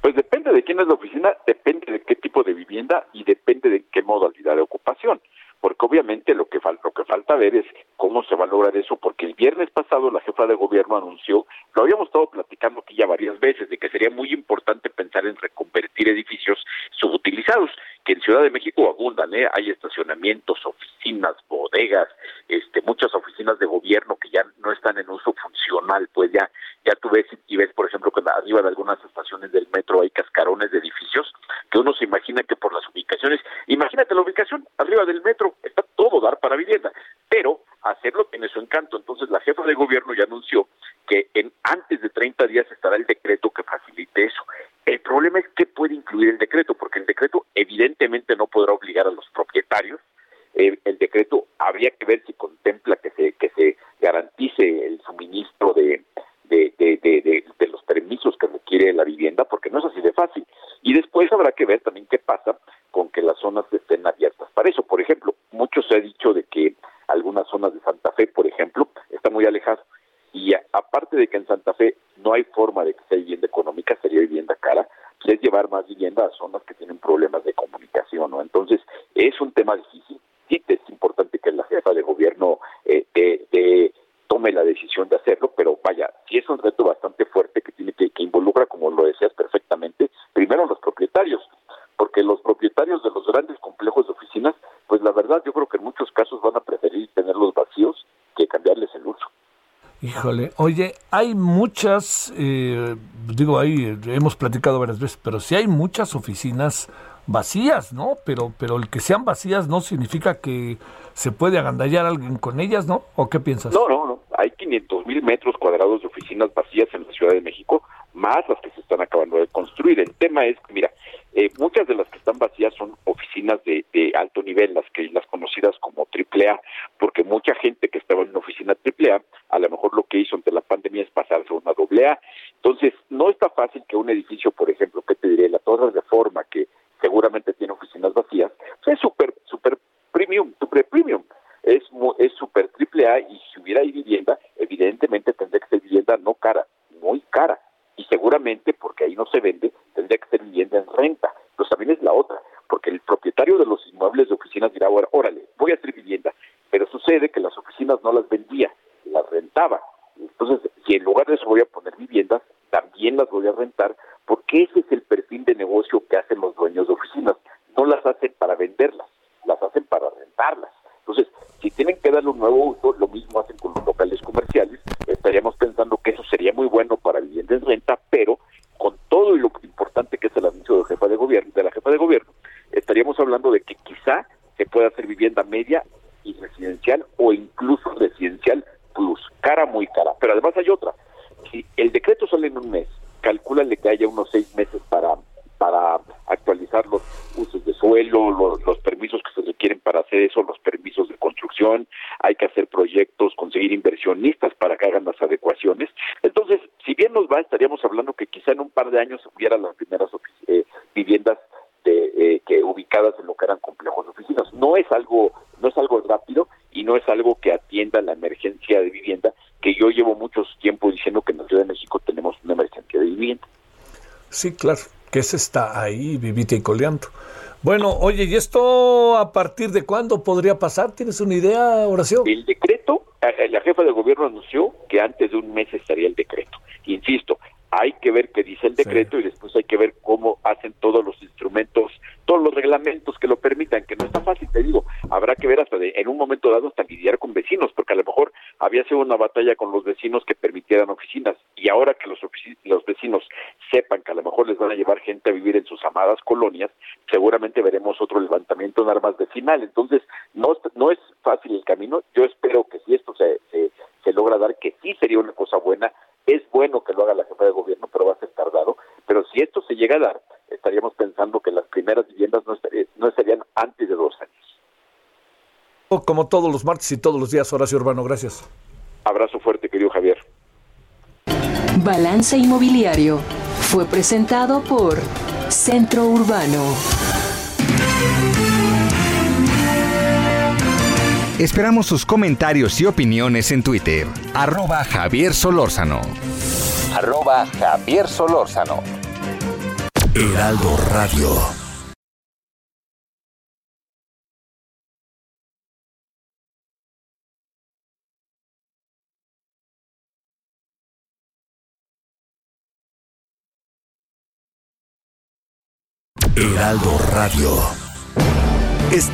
Pues depende de quién es la oficina, depende de qué tipo de vivienda y depende de qué modalidad de ocupación. Porque obviamente lo que, lo que falta ver es cómo se va a lograr eso, porque el viernes pasado la jefa de gobierno anunció, lo habíamos estado platicando aquí ya varias veces, de que sería muy importante pensar en reconvertir edificios subutilizados, que en Ciudad de México abundan, ¿eh? hay estacionamientos, oficinas, bodegas, este, muchas oficinas de gobierno que ya no están en uso funcional, pues ya, ya tú ves y ves, por ejemplo, que arriba de algunas estaciones del metro hay cascarones de edificios que uno se imagina que por las ubicaciones, imagínate la ubicación arriba del metro, está todo dar para vivienda, pero hacerlo tiene su encanto. Entonces la jefa de gobierno ya anunció que en antes de 30 días estará el decreto que facilite eso. El problema es qué puede incluir el decreto, porque el decreto evidentemente no podrá obligar a los propietarios. Eh, el decreto habría que ver si contempla que se que se garantice el suministro de de, de, de, de- los permisos que requiere la vivienda, porque no es así de fácil. Y después habrá que ver también qué pasa con que las zonas estén abiertas. Para eso, por ejemplo, mucho se ha dicho de que algunas zonas de Santa Fe, por ejemplo, están muy alejadas. Y aparte de que en Santa Fe no hay forma de que sea vivienda económica, sería vivienda cara, pues es llevar más vivienda a zonas que tienen problemas de comunicación, ¿no? Entonces, es un tema difícil. Sí, es importante que la jefa de gobierno eh, de- de- tome la decisión de hacerlo, pero vaya, sí es un reto bastante fuerte que tiene que, que involucra, como lo decías perfectamente, primero los propietarios, porque los propietarios de los grandes complejos de oficinas, pues la verdad yo creo que en muchos casos van a preferir tenerlos vacíos que cambiarles el uso. Híjole, oye, hay muchas, eh, digo, ahí hemos platicado varias veces, pero sí hay muchas oficinas vacías, ¿no? Pero, pero el que sean vacías no significa que se puede agandallar alguien con ellas, ¿no? ¿O qué piensas? No, no, no. Hay 500 mil metros cuadrados de oficinas vacías en la Ciudad de México, más las que se están acabando de construir. El tema es que, mira, eh, muchas de las que están vacías son oficinas de, de alto nivel, las que las conocidas como AAA, porque mucha gente que estaba en una oficina AAA, a lo mejor lo que hizo ante la pandemia es pasarse a una AA. Entonces, no está fácil que un edificio, por ejemplo, que te diré, la Torre Reforma, que seguramente tiene oficinas vacías, es súper, súper premium, súper premium. Es es súper triple A y si hubiera ahí vivienda, evidentemente tendría que ser vivienda no cara, muy cara. Y seguramente, porque ahí no se vende, tendría que ser vivienda en renta. Pero también es la otra, porque el propietario de los inmuebles de oficinas dirá, ahora, órale, voy a hacer vivienda. Pero sucede que las oficinas no las vendía, las rentaba. Entonces, si en lugar de eso voy a poner viviendas, también las voy a rentar, porque ese es el perfil de negocio que hacen los dueños de oficinas. No las hacen para venderlas, las hacen para rentarlas. Entonces, si tienen que darle un nuevo uso, lo mismo hacen con los jefa de gobierno, de la jefa de gobierno, estaríamos hablando de que quizá se pueda hacer vivienda media y residencial o incluso residencial plus, cara muy cara. Pero además hay otra. Si el decreto sale en un mes, calcúlale que haya unos seis meses para para actualizar los usos de suelo, los, los permisos que se requieren para hacer eso, los permisos de construcción, hay que hacer proyectos, conseguir inversionistas para que hagan las adecuaciones. Entonces, si bien nos va, estaríamos hablando que quizá en un par de años hubiera las primeras ofici- eh, viviendas de, eh, que ubicadas en lo que eran complejos de oficinas. No es algo, no es algo rápido y no es algo que atienda la emergencia de vivienda que yo llevo mucho tiempo diciendo que en la Ciudad de México tenemos una emergencia de vivienda. Sí, claro, que ese está ahí vivita y coleando. Bueno, oye, ¿y esto a partir de cuándo podría pasar? ¿Tienes una idea, Horacio eh, la jefa de gobierno anunció que antes de un mes estaría el decreto. Insisto, hay que ver qué dice el decreto y después hay que ver cómo hacen todos los instrumentos, todos los reglamentos que lo permitan, que no está fácil, te digo, habrá que ver hasta de, en un momento dado hasta lidiar con vecinos, porque a lo mejor había sido una batalla con los vecinos que permitieran oficinas y ahora que los, ofici- los vecinos sepan que a lo mejor les van a llevar gente a vivir en sus amadas colonias, seguramente veremos otro levantamiento en armas vecinal. Entonces, no, es- no es fácil el camino. Yo espero que si esto se, se, se logra dar, que sí sería una cosa buena. Es bueno que lo haga la jefa de gobierno, pero va a ser tardado. Pero si esto se llega a dar, estaríamos pensando que las primeras viviendas no, estaría- no estarían antes de dos años. Como todos los martes y todos los días, Horacio Urbano, gracias. Abrazo fuerte, querido Javier. Balance Inmobiliario fue presentado por Centro Urbano. Esperamos sus comentarios y opiniones en Twitter. Arroba Javier Solórzano. Arroba Javier Solórzano. Heraldo Radio.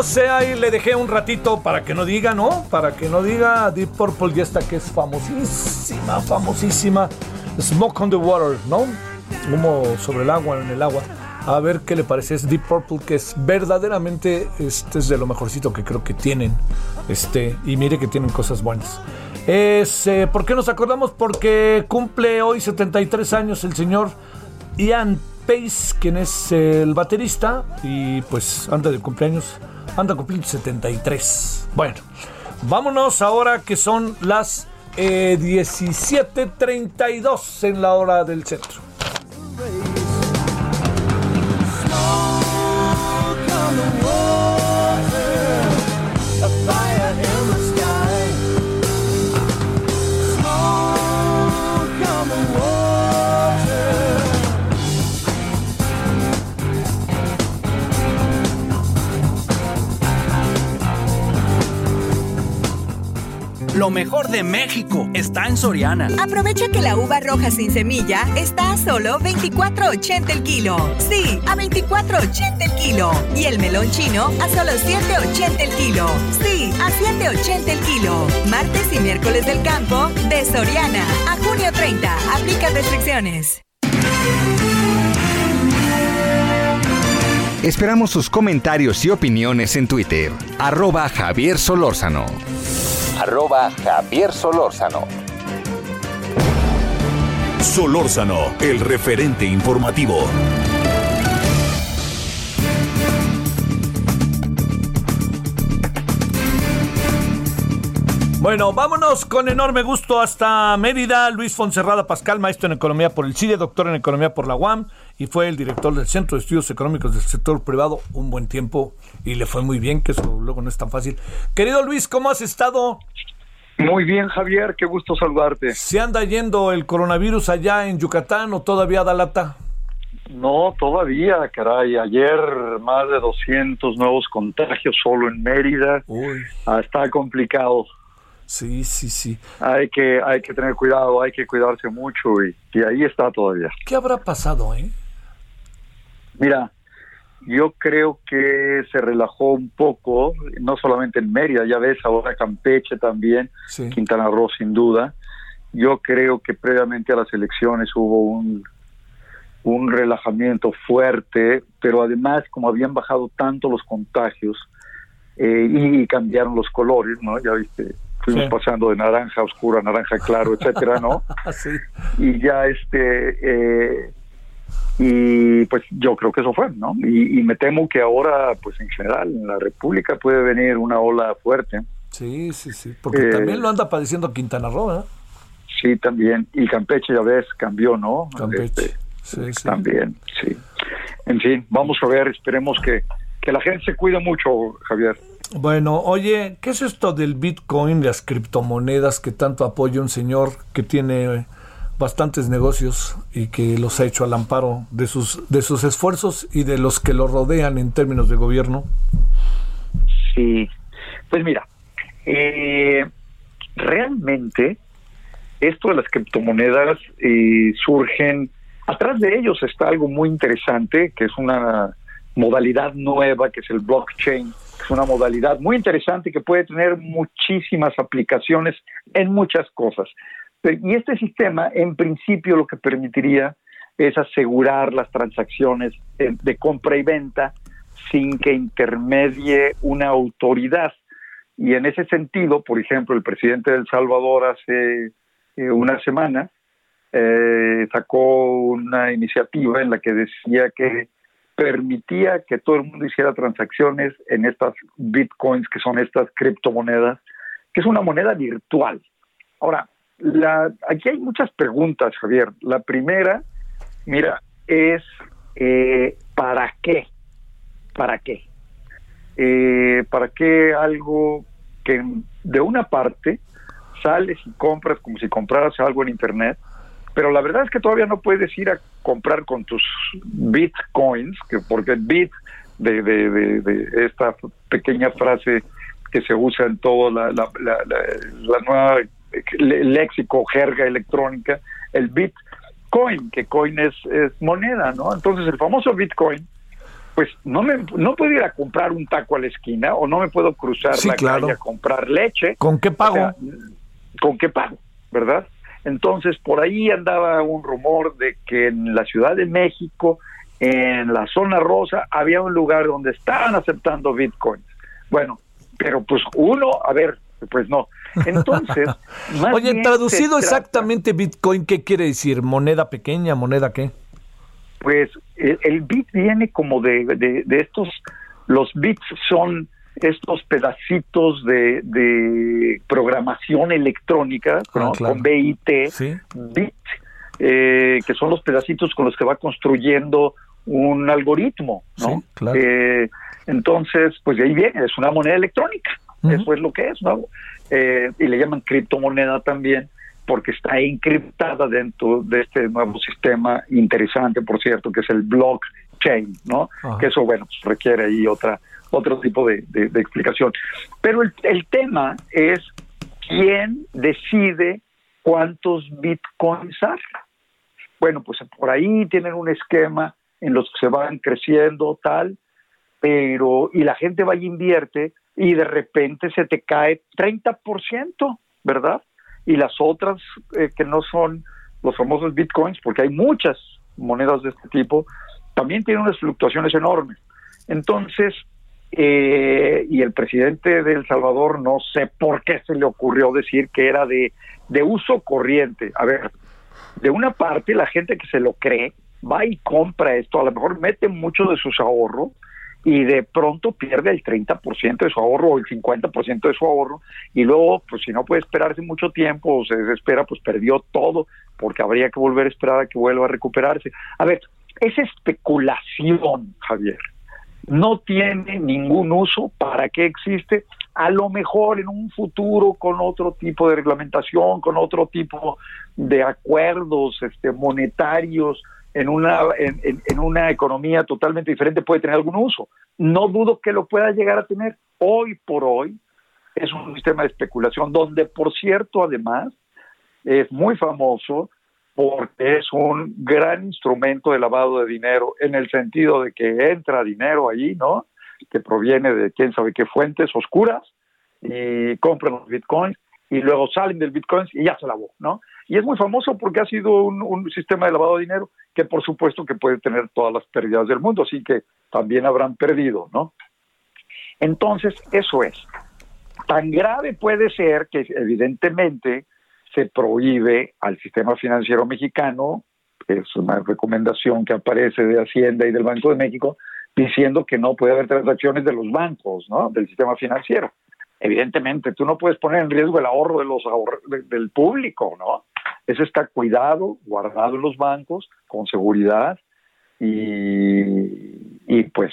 Vámonos. eh, ahí le dejé un ratito para que no diga, ¿no? Para que no diga Deep Purple y esta que es famosísima, famosísima. Smoke on the Water, ¿no? Humo sobre el agua, en el agua. A ver qué le parece. Es Deep Purple, que es verdaderamente, este es de lo mejorcito que creo que tienen. Este, y mire que tienen cosas buenas. Eh, ¿Por qué nos acordamos? Porque cumple hoy 73 años el señor Ian Pace, quien es el baterista, y pues anda de cumpleaños, anda cumpliendo 73. Bueno, vámonos ahora que son las eh, 17.32 en la hora del centro. Lo mejor de México está en Soriana. Aprovecha que la uva roja sin semilla está a solo 24.80 el kilo. Sí, a 24.80 el kilo. Y el melón chino a solo 7.80 el kilo. Sí, a 7.80 el kilo. Martes y miércoles del campo de Soriana. A junio 30. Aplica restricciones. Esperamos sus comentarios y opiniones en Twitter. Arroba Javier Solórzano. Arroba Javier Solórzano. Solórzano, el referente informativo. Bueno, vámonos con enorme gusto hasta Mérida. Luis Fonserrada Pascal, maestro en economía por el CIDE, doctor en economía por la UAM y fue el director del Centro de Estudios Económicos del Sector Privado un buen tiempo y le fue muy bien, que eso luego no es tan fácil. Querido Luis, ¿cómo has estado? Muy bien, Javier, qué gusto saludarte. ¿Se anda yendo el coronavirus allá en Yucatán o todavía da lata? No, todavía, caray. Ayer más de 200 nuevos contagios solo en Mérida. Uy. Ah, está complicado. Sí, sí, sí. Hay que, hay que tener cuidado, hay que cuidarse mucho y, y ahí está todavía. ¿Qué habrá pasado, eh? Mira, yo creo que se relajó un poco, no solamente en Mérida, ya ves, ahora Campeche también, Sí. Quintana Roo sin duda. Yo creo que previamente a las elecciones hubo un, un relajamiento fuerte, pero además como habían bajado tanto los contagios eh, y cambiaron los colores, ¿no? Ya viste, fuimos Sí. pasando de naranja oscuro a naranja claro, etcétera, ¿no? sí. y ya este eh, y pues yo creo que eso fue no y, y me temo que ahora pues en general en la república puede venir una ola fuerte Sí, sí, sí. Porque Eh, también lo anda padeciendo Quintana Roo, ¿eh? sí también y Campeche ya ves cambió no Campeche. Este, Sí, sí. también sí en fin vamos a ver esperemos que que la gente se cuide mucho Javier Bueno, oye, ¿qué es esto del Bitcoin, las criptomonedas que tanto apoya un señor que tiene bastantes negocios y que los ha hecho al amparo de sus de sus esfuerzos y de los que lo rodean en términos de gobierno? Sí, pues mira, eh, realmente esto de las criptomonedas eh, surgen, atrás de ellos está algo muy interesante, que es una modalidad nueva, que es el blockchain, es una modalidad muy interesante que puede tener muchísimas aplicaciones en muchas cosas. Y este sistema, en principio, lo que permitiría es asegurar las transacciones de compra y venta sin que intermedie una autoridad. Y en ese sentido, por ejemplo, el presidente de El Salvador hace eh, una semana eh, sacó una iniciativa en la que decía que permitía que todo el mundo hiciera transacciones en estas bitcoins, que son estas criptomonedas, que es una moneda virtual. Ahora, la, aquí hay muchas preguntas, Javier. La primera, mira, es eh, ¿para qué? ¿Para qué? Eh, ¿Para qué algo que de una parte sales y compras como si compraras algo en Internet, pero la verdad es que todavía no puedes ir a comprar con tus bitcoins, que porque bit de, de, de- de esta pequeña frase que se usa en todo la, la, la- la- nueva le- léxico, jerga electrónica, el bitcoin, que coin es, es moneda, ¿no? Entonces el famoso bitcoin, pues no me no puedo ir a comprar un taco a la esquina o no me puedo cruzar Sí, la claro. calle a comprar leche. ¿Con qué pago? O sea, ¿Con qué pago? ¿Verdad? Entonces, por ahí andaba un rumor de que en la Ciudad de México, en la zona rosa, había un lugar donde estaban aceptando bitcoins. Bueno, pero pues uno, a ver, pues no. Entonces, más Oye, bien traducido exactamente Bitcoin, ¿qué quiere decir? ¿Moneda pequeña? ¿Moneda qué? Pues el, el bit viene como de, de, de estos, los bits son estos pedacitos de, de programación electrónica, ¿no? Ah, claro. con BIT, bit, eh, que son los pedacitos con los que va construyendo un algoritmo, ¿no? Sí, claro. Eh, entonces, pues de ahí viene, es una moneda electrónica, eso es lo que es, ¿no? Eh, y le llaman criptomoneda también, porque está encriptada dentro de este nuevo sistema interesante, por cierto, que es el blockchain, ¿no? Ajá. Que eso, bueno, pues, requiere ahí otra otro tipo de, de- de explicación. Pero el, el tema es ¿quién decide cuántos bitcoins hay? Bueno, pues por ahí tienen un esquema en los que se van creciendo tal, pero y la gente va y invierte y de repente se te cae 30%, ¿verdad? Y las otras eh, que no son los famosos bitcoins, porque hay muchas monedas de este tipo, también tienen unas fluctuaciones enormes. Entonces, eh, y el presidente de El Salvador no sé por qué se le ocurrió decir que era de, de uso corriente. A ver, de una parte la gente que se lo cree va y compra esto, a lo mejor mete mucho de sus ahorros y de pronto pierde el 30% de su ahorro o el 50% de su ahorro y luego, pues si no puede esperarse mucho tiempo o se desespera, pues perdió todo porque habría que volver a esperar a que vuelva a recuperarse. A ver, es especulación, Javier. No tiene ningún uso. ¿Para qué existe? A lo mejor en un futuro con otro tipo de reglamentación, con otro tipo de acuerdos este, monetarios, en una, en, una economía totalmente diferente puede tener algún uso. No dudo que lo pueda llegar a tener. Hoy por hoy es un sistema de especulación donde, por cierto, además, es muy famoso porque es un gran instrumento de lavado de dinero en el sentido de que entra dinero allí, ¿no? Que proviene de quién sabe qué fuentes oscuras y compran los bitcoins y luego salen del bitcoin y ya se lavó, ¿no? Y es muy famoso porque ha sido un, sistema de lavado de dinero que por supuesto que puede tener todas las pérdidas del mundo, así que también habrán perdido, ¿no? Entonces, eso es. Tan grave puede ser que evidentemente se prohíbe al sistema financiero mexicano, es una recomendación que aparece de Hacienda y del Banco de México, diciendo que no puede haber transacciones de los bancos, ¿no? Del sistema financiero. Evidentemente, tú no puedes poner en riesgo el ahorro de los de- del público, ¿no? Eso está cuidado, guardado en los bancos, con seguridad, y, y pues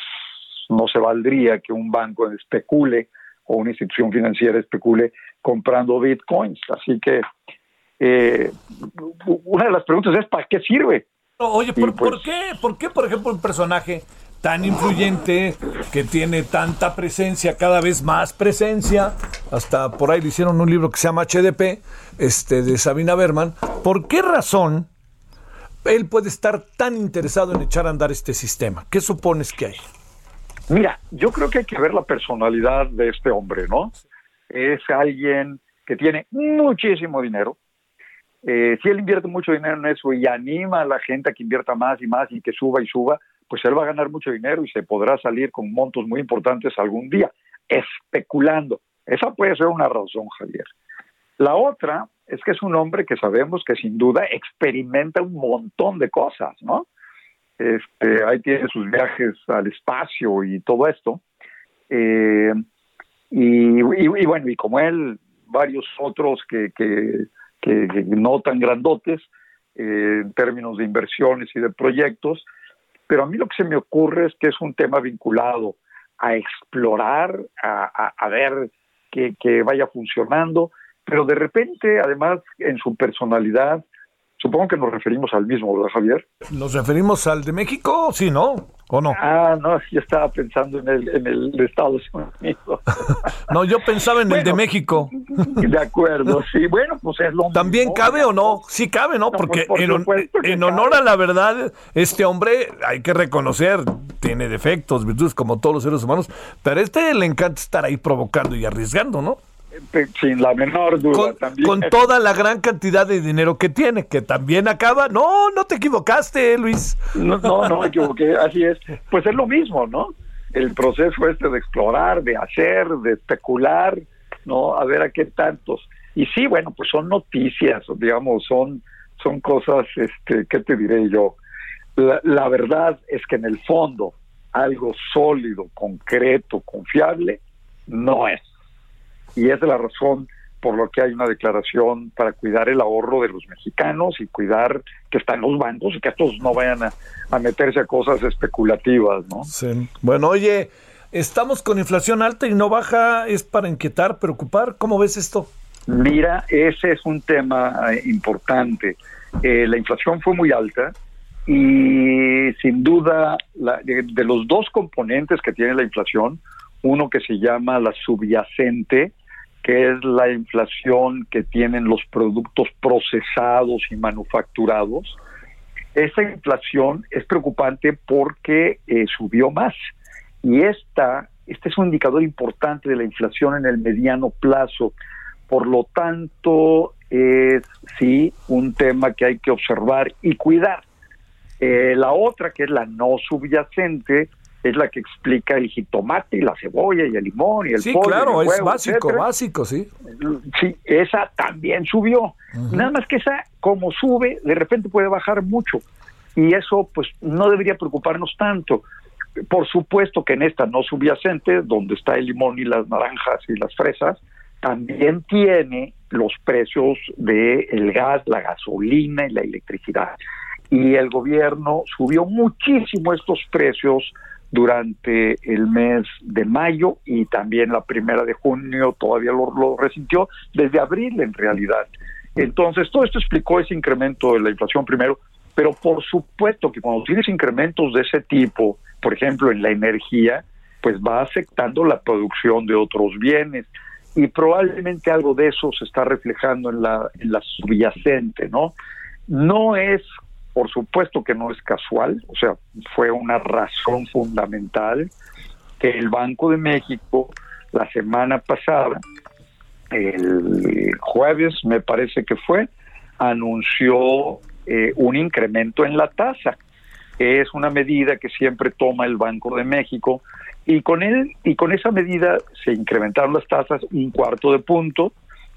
no se valdría que un banco especule o una institución financiera especule comprando bitcoins. Así que eh, una de las preguntas es, ¿para qué sirve? Oye, ¿por, pues, por qué? ¿Por qué, por ejemplo, un personaje tan influyente que tiene tanta presencia, cada vez más presencia, hasta por ahí le hicieron un libro que se llama HDP, este, de Sabina Berman, ¿por qué razón él puede estar tan interesado en echar a andar este sistema? ¿Qué supones que hay? Mira, yo creo que hay que ver la personalidad de este hombre, ¿no? Es alguien que tiene muchísimo dinero. Eh, si él invierte mucho dinero en eso y anima a la gente a que invierta más y más y que suba y suba, pues él va a ganar mucho dinero y se podrá salir con montos muy importantes algún día, especulando. Esa puede ser una razón, Javier. La otra es que es un hombre que sabemos que sin duda experimenta un montón de cosas, ¿no? Este, ahí tiene sus viajes al espacio y todo esto. Eh, y, bueno, y como él, varios otros que, que, que- que no tan grandotes eh, en términos de inversiones y de proyectos, pero a mí lo que se me ocurre es que es un tema vinculado a explorar, a, ver que vaya funcionando, pero de repente, además, en su personalidad, supongo que nos referimos al mismo, ¿verdad, Javier? ¿Nos referimos al de México? Sí, ¿no? ¿O no? Ah, no, yo estaba pensando en el, en el de Estados Unidos. No, yo pensaba en el de México. De acuerdo, sí. Bueno, pues es lo ¿También mismo. cabe o no? Sí cabe, ¿no? No, Porque pues, por en, hon- supuesto que en honor a la verdad, este hombre, hay que reconocer, tiene defectos, virtudes como todos los seres humanos, pero a este le encanta estar ahí provocando y arriesgando, ¿no? Sin la menor duda Con, también. con toda la gran cantidad de dinero que tiene, que también acaba. No, no te equivocaste, Luis. No, no, no me equivoqué, así es. Pues es lo mismo, ¿no? El proceso este de explorar, de hacer, de especular, ¿no? A ver a qué tantos. Y sí, bueno, pues son noticias, digamos, son, son cosas, este, ¿qué te diré yo? La, la verdad es que en el fondo algo sólido, concreto, confiable, no es. Y es la razón por lo que hay una declaración para cuidar el ahorro de los mexicanos y cuidar que están los bancos y que estos no vayan a, a meterse a cosas especulativas, ¿no? Sí. Bueno, oye, estamos con inflación alta y no baja, es para inquietar, preocupar. ¿Cómo ves esto? Mira, ese es un tema eh, importante. Eh, la inflación fue muy alta y sin duda la- de, de los dos componentes que tiene la inflación, uno que se llama la subyacente, que es la inflación que tienen los productos procesados y manufacturados, esa inflación es preocupante porque eh, subió más. Y esta, este es un indicador importante de la inflación en el mediano plazo. Por lo tanto, es sí un tema que hay que observar y cuidar. Eh, la otra, que es la no subyacente, es la que explica el jitomate y la cebolla y el limón y el Sí, pollo y claro, el es huevo, básico, etcétera. básico, sí. Sí, esa también subió. Nada más que esa, como sube, de repente puede bajar mucho. Y eso, pues, no debería preocuparnos tanto. Por supuesto que en esta no subyacente, donde está el limón y las naranjas y las fresas, también tiene los precios del el gas, la gasolina y la electricidad. Y el gobierno subió muchísimo estos precios durante el mes de mayo y también la primera de junio todavía lo, lo resintió, desde abril en realidad. Entonces, todo esto explicó ese incremento de la inflación primero, pero por supuesto que cuando tienes incrementos de ese tipo, por ejemplo, en la energía, pues va afectando la producción de otros bienes y probablemente algo de eso se está reflejando en la, en la subyacente, ¿no? No es, por supuesto que no es casual, o sea, fue una razón fundamental que el Banco de México la semana pasada, el jueves me parece que fue, anunció eh, un incremento en la tasa. Es una medida que siempre toma el Banco de México y con él y con esa medida se incrementaron las tasas un cuarto de punto,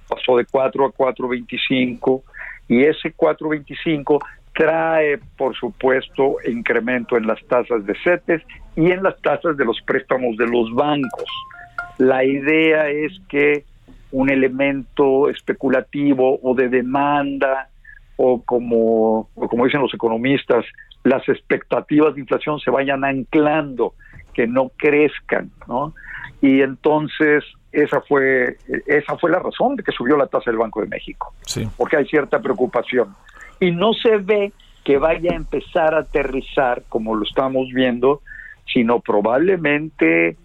pasó de 4 a 4.25 y ese 4.25 trae, por supuesto, incremento en las tasas de CETES y en las tasas de los préstamos de los bancos. La idea es que un elemento especulativo o de demanda o como, o como dicen los economistas, las expectativas de inflación se vayan anclando, que no crezcan, ¿no? Y entonces esa fue esa fue la razón de que subió la tasa del Banco de México, Sí. porque hay cierta preocupación y no se ve que vaya a empezar a aterrizar como lo estamos viendo, sino probablemente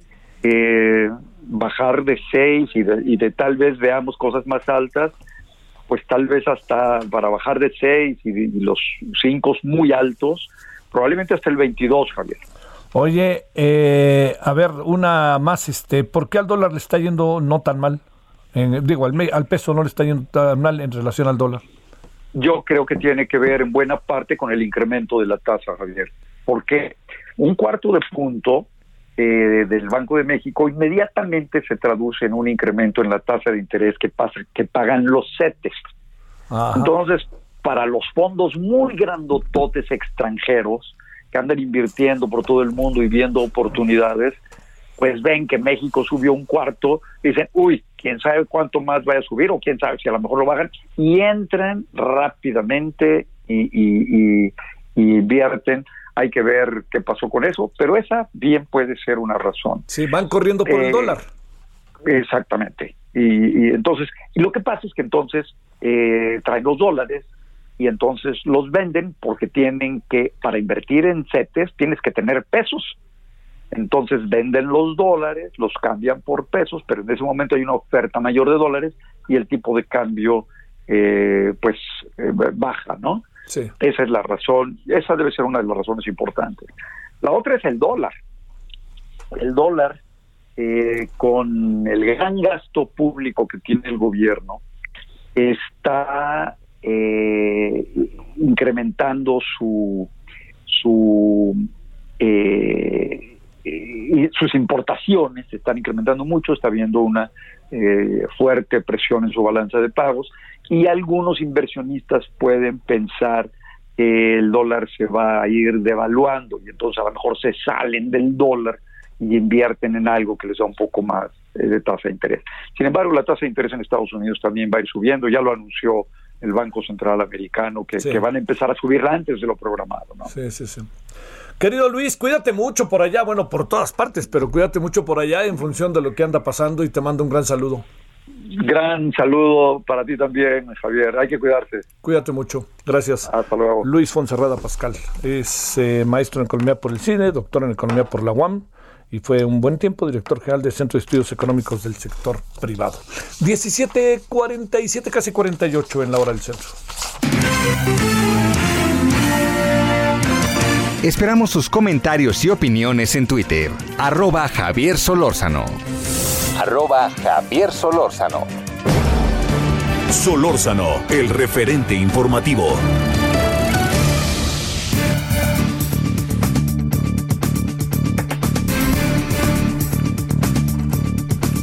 eh, bajar de 6 y y de tal vez veamos cosas más altas, pues tal vez hasta para bajar de 6 y, los 5 muy altos, probablemente hasta el 22, Javier. Oye, eh, a ver, una más, este, ¿por qué al dólar le está yendo no tan mal? Digo, al peso no le está yendo tan mal en relación al dólar. Yo creo que tiene que ver en buena parte con el incremento de la tasa, Javier, porque un cuarto de punto eh, del Banco de México inmediatamente se traduce en un incremento en la tasa de interés que, pasa, que pagan los CETES. Entonces, para los fondos muy grandototes extranjeros que andan invirtiendo por todo el mundo y viendo oportunidades, pues ven que México subió un cuarto, dicen, uy, quién sabe cuánto más vaya a subir o quién sabe si a lo mejor lo bajan, y entran rápidamente y, y- y- y invierten. Hay que ver qué pasó con eso, pero esa bien puede ser una razón. Sí, van corriendo por Eh, el dólar. Exactamente. Y, y entonces, y lo que pasa es que entonces eh, traen los dólares y entonces los venden porque tienen que, para invertir en CETES, tienes que tener pesos. Entonces venden los dólares, los cambian por pesos, pero en ese momento hay una oferta mayor de dólares y el tipo de cambio, eh, pues, eh, baja, ¿no? Sí. Esa es la razón, esa debe ser una de las razones importantes. La otra es el dólar. El dólar, eh, con el gran gasto público que tiene el gobierno, está eh, incrementando su, su eh, y sus importaciones se están incrementando mucho, está habiendo una eh, fuerte presión en su balanza de pagos y algunos inversionistas pueden pensar que el dólar se va a ir devaluando y entonces a lo mejor se salen del dólar y invierten en algo que les da un poco más eh, de tasa de interés. Sin embargo, la tasa de interés en Estados Unidos también va a ir subiendo, ya lo anunció el Banco Central Americano, que, Sí. que van a empezar a subirla antes de lo programado. ¿no? Sí, sí, sí. Querido Luis, cuídate mucho por allá, bueno, por todas partes, pero cuídate mucho por allá en función de lo que anda pasando y te mando un gran saludo. Gran saludo para ti también, Javier. Hay que cuidarse. Cuídate mucho. Gracias. Hasta luego. Luis Fonserrada Pascal es eh, maestro en economía por el cine, doctor en economía por la UAM y fue un buen tiempo director general del Centro de Estudios Económicos del Sector Privado. 17.47, casi 48 en la hora del centro. Esperamos sus comentarios y opiniones en Twitter. Arroba Javier Solórzano. Arroba Javier Solórzano. Solórzano, el referente informativo.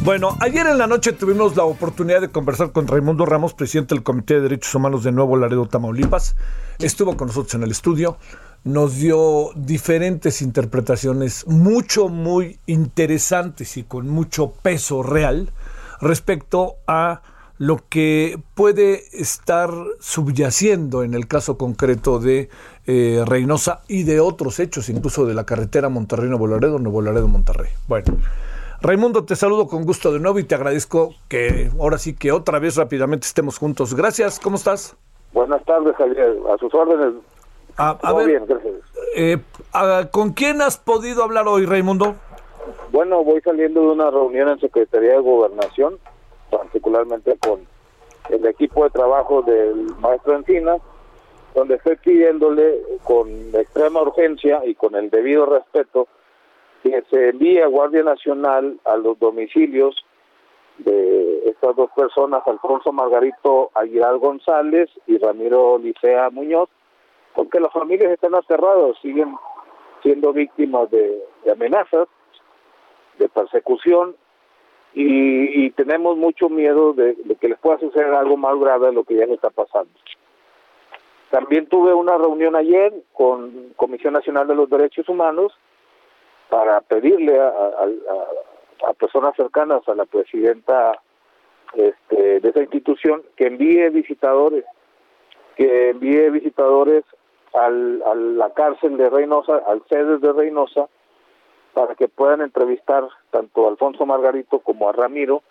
Bueno, ayer en la noche tuvimos la oportunidad de conversar con Raimundo Ramos, presidente del Comité de Derechos Humanos de Nuevo Laredo, Tamaulipas. Estuvo con nosotros en el estudio, nos dio diferentes interpretaciones mucho, muy interesantes y con mucho peso real respecto a lo que puede estar subyaciendo en el caso concreto de eh, Reynosa y de otros hechos, incluso de la carretera Monterrey-Nuevo Laredo, Nuevo Laredo-Monterrey. Bueno. Raimundo, te saludo con gusto de nuevo y te agradezco que ahora sí que otra vez rápidamente estemos juntos. Gracias, ¿cómo estás? Buenas tardes, Javier. A sus órdenes. A, a Todo ver, bien, gracias. eh, ¿con quién has podido hablar hoy, Raimundo? Bueno, voy saliendo de una reunión en Secretaría de Gobernación, particularmente con el equipo de trabajo del maestro Encina, donde estoy pidiéndole con extrema urgencia y con el debido respeto que se envíe a Guardia Nacional a los domicilios de estas dos personas, Alfonso Margarito Aguilar González y Ramiro Licea Muñoz, porque las familias están aterradas, siguen siendo víctimas de, amenazas, de persecución, y, y tenemos mucho miedo de, que les pueda suceder algo más grave de lo que ya les está pasando. También tuve una reunión ayer con Comisión Nacional de los Derechos Humanos para pedirle a- a personas cercanas a la presidenta este, de esa institución que envíe visitadores, que envíe visitadores al, a la cárcel de Reynosa, al sede de Reynosa, para que puedan entrevistar tanto a Alfonso Margarito como a Ramiro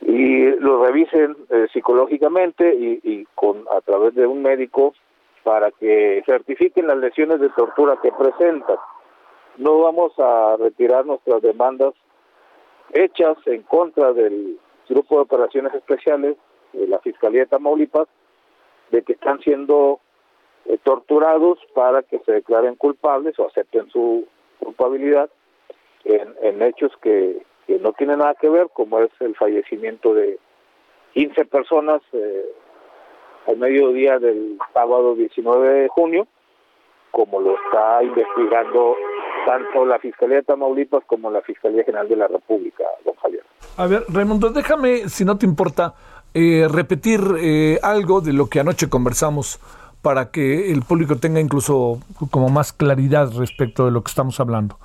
y lo revisen eh, psicológicamente y, y con a través de un médico para que certifiquen las lesiones de tortura que presentan. No vamos a retirar nuestras demandas hechas en contra del Grupo de Operaciones Especiales de la Fiscalía de Tamaulipas de que están siendo eh, torturados para que se declaren culpables o acepten su culpabilidad en, hechos que, que no tienen nada que ver, como es el fallecimiento de 15 personas eh, al mediodía del sábado 19 de junio, como lo está investigando tanto la Fiscalía de Tamaulipas como la Fiscalía General de la República, don Javier. A ver, Raimundo, déjame, si no te importa, eh, repetir eh, algo de lo que anoche conversamos para que el público tenga incluso como más claridad respecto de lo que estamos hablando.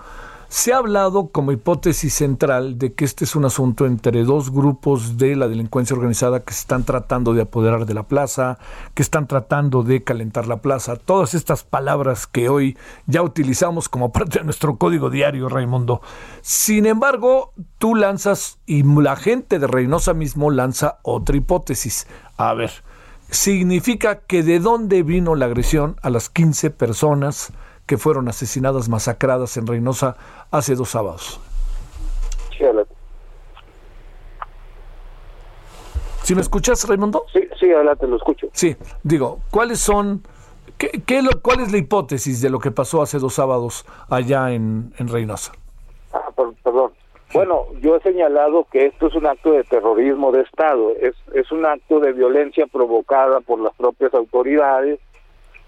Se ha hablado como hipótesis central de que este es un asunto entre dos grupos de la delincuencia organizada que se están tratando de apoderar de la plaza, que están tratando de calentar la plaza, todas estas palabras que hoy ya utilizamos como parte de nuestro código diario, Raimundo. Sin embargo, tú lanzas y la gente de Reynosa mismo lanza otra hipótesis. A ver, significa que de dónde vino la agresión a las 15 personas que fueron asesinadas, masacradas en Reynosa hace dos sábados. Sí, adelante. ¿Sí me escuchas, Raimundo? Sí, sí, adelante, lo escucho. Sí, digo, ¿cuáles son, qué, qué cuál es la hipótesis de lo que pasó hace dos sábados allá en, en Reynosa? Ah, per- perdón. Bueno, yo he señalado que esto es un acto de terrorismo de Estado, es, es un acto de violencia provocada por las propias autoridades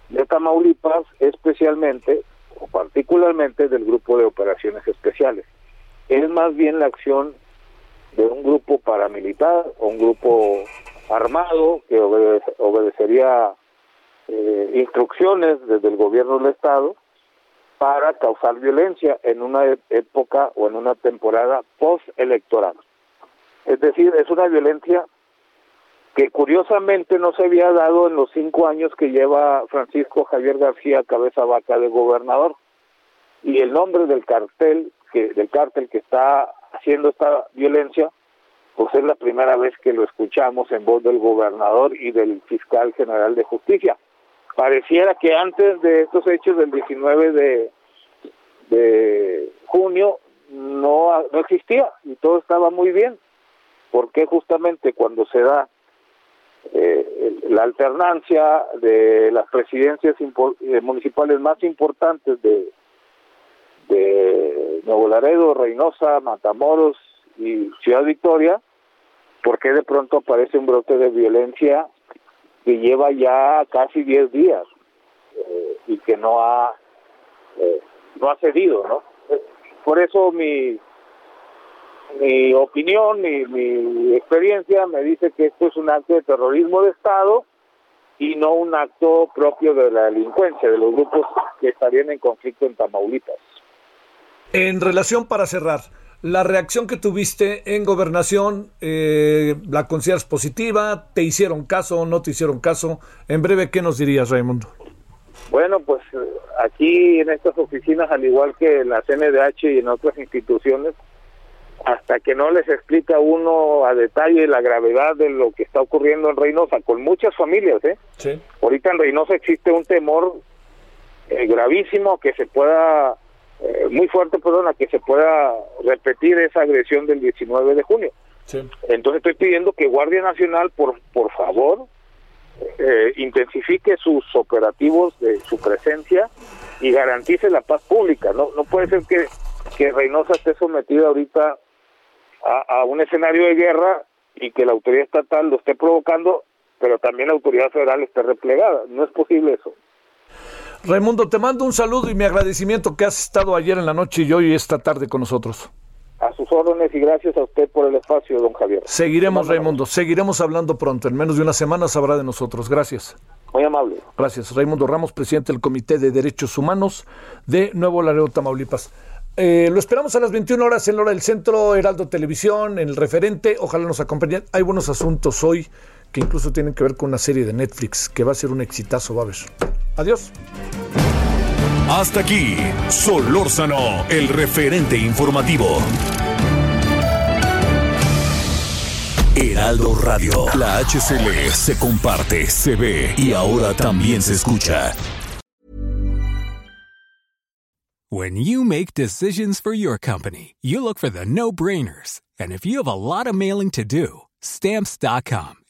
de Tamaulipas, especialmente o particularmente del Grupo de Operaciones Especiales. Es más bien la acción de un grupo paramilitar o un grupo armado que obede- obedecería eh, instrucciones desde el gobierno del Estado para causar violencia en una e- época o en una temporada postelectoral. Es decir, es una violencia que curiosamente no se había dado en los cinco años que lleva Francisco Javier García Cabeza Vaca de gobernador. Y el nombre del cartel, que, del cártel que está haciendo esta violencia, pues es la primera vez que lo escuchamos en voz del gobernador y del fiscal general de justicia. Pareciera que antes de estos hechos del 19 de, junio no, no existía y todo estaba muy bien. porque justamente cuando se da eh, la alternancia de las presidencias eh, municipales más importantes de, de Nuevo Laredo, Reynosa, Matamoros y Ciudad Victoria, ¿por qué de pronto aparece un brote de violencia que lleva ya casi 10 días eh, y que no ha eh, no ha cedido, ¿no? Eh, Por eso mi mi opinión, mi, mi experiencia me dice que esto es un acto de terrorismo de Estado y no un acto propio de la delincuencia, de los grupos que estarían en conflicto en Tamaulipas. En relación para cerrar, la reacción que tuviste en gobernación, eh, ¿la consideras positiva? ¿Te hicieron caso o no te hicieron caso? En breve, ¿qué nos dirías, Raimundo? Bueno, pues eh, aquí en estas oficinas, al igual que en la CNDH y en otras instituciones, hasta que no les explica uno a detalle la gravedad de lo que está ocurriendo en Reynosa, con muchas familias, ¿eh? Sí. Ahorita en Reynosa existe un temor eh, gravísimo que se pueda, eh, muy fuerte, perdón, a que se pueda repetir esa agresión del 19 de junio. Sí. Entonces estoy pidiendo que Guardia Nacional, por, por favor, eh, intensifique sus operativos de su presencia y garantice la paz pública. No, no puede ser que, que Reynosa esté sometida ahorita a, a un escenario de guerra y que la autoridad estatal lo esté provocando, pero también la autoridad federal esté replegada. No es posible eso. Raimundo, te mando un saludo y mi agradecimiento que has estado ayer en la noche y hoy esta tarde con nosotros. A sus órdenes y gracias a usted por el espacio, don Javier. Seguiremos, Raimundo, seguiremos hablando pronto. En menos de una semana sabrá de nosotros. Gracias. Muy amable. Gracias. Raimundo Ramos, presidente del Comité de Derechos Humanos de Nuevo Laredo, Tamaulipas. Eh, lo esperamos a las 21 horas en la hora del centro, Heraldo Televisión, en el referente. Ojalá nos acompañen. Hay buenos asuntos hoy que incluso tienen que ver con una serie de Netflix que va a ser un exitazo, va a ver. Adiós. Hasta aquí, Solórzano, el referente informativo. Heraldo Radio, la HCL se comparte, se ve y ahora también se escucha. When you make decisions for your company, you look for the no brainers. And if you have a lot of mailing to do, stamps.com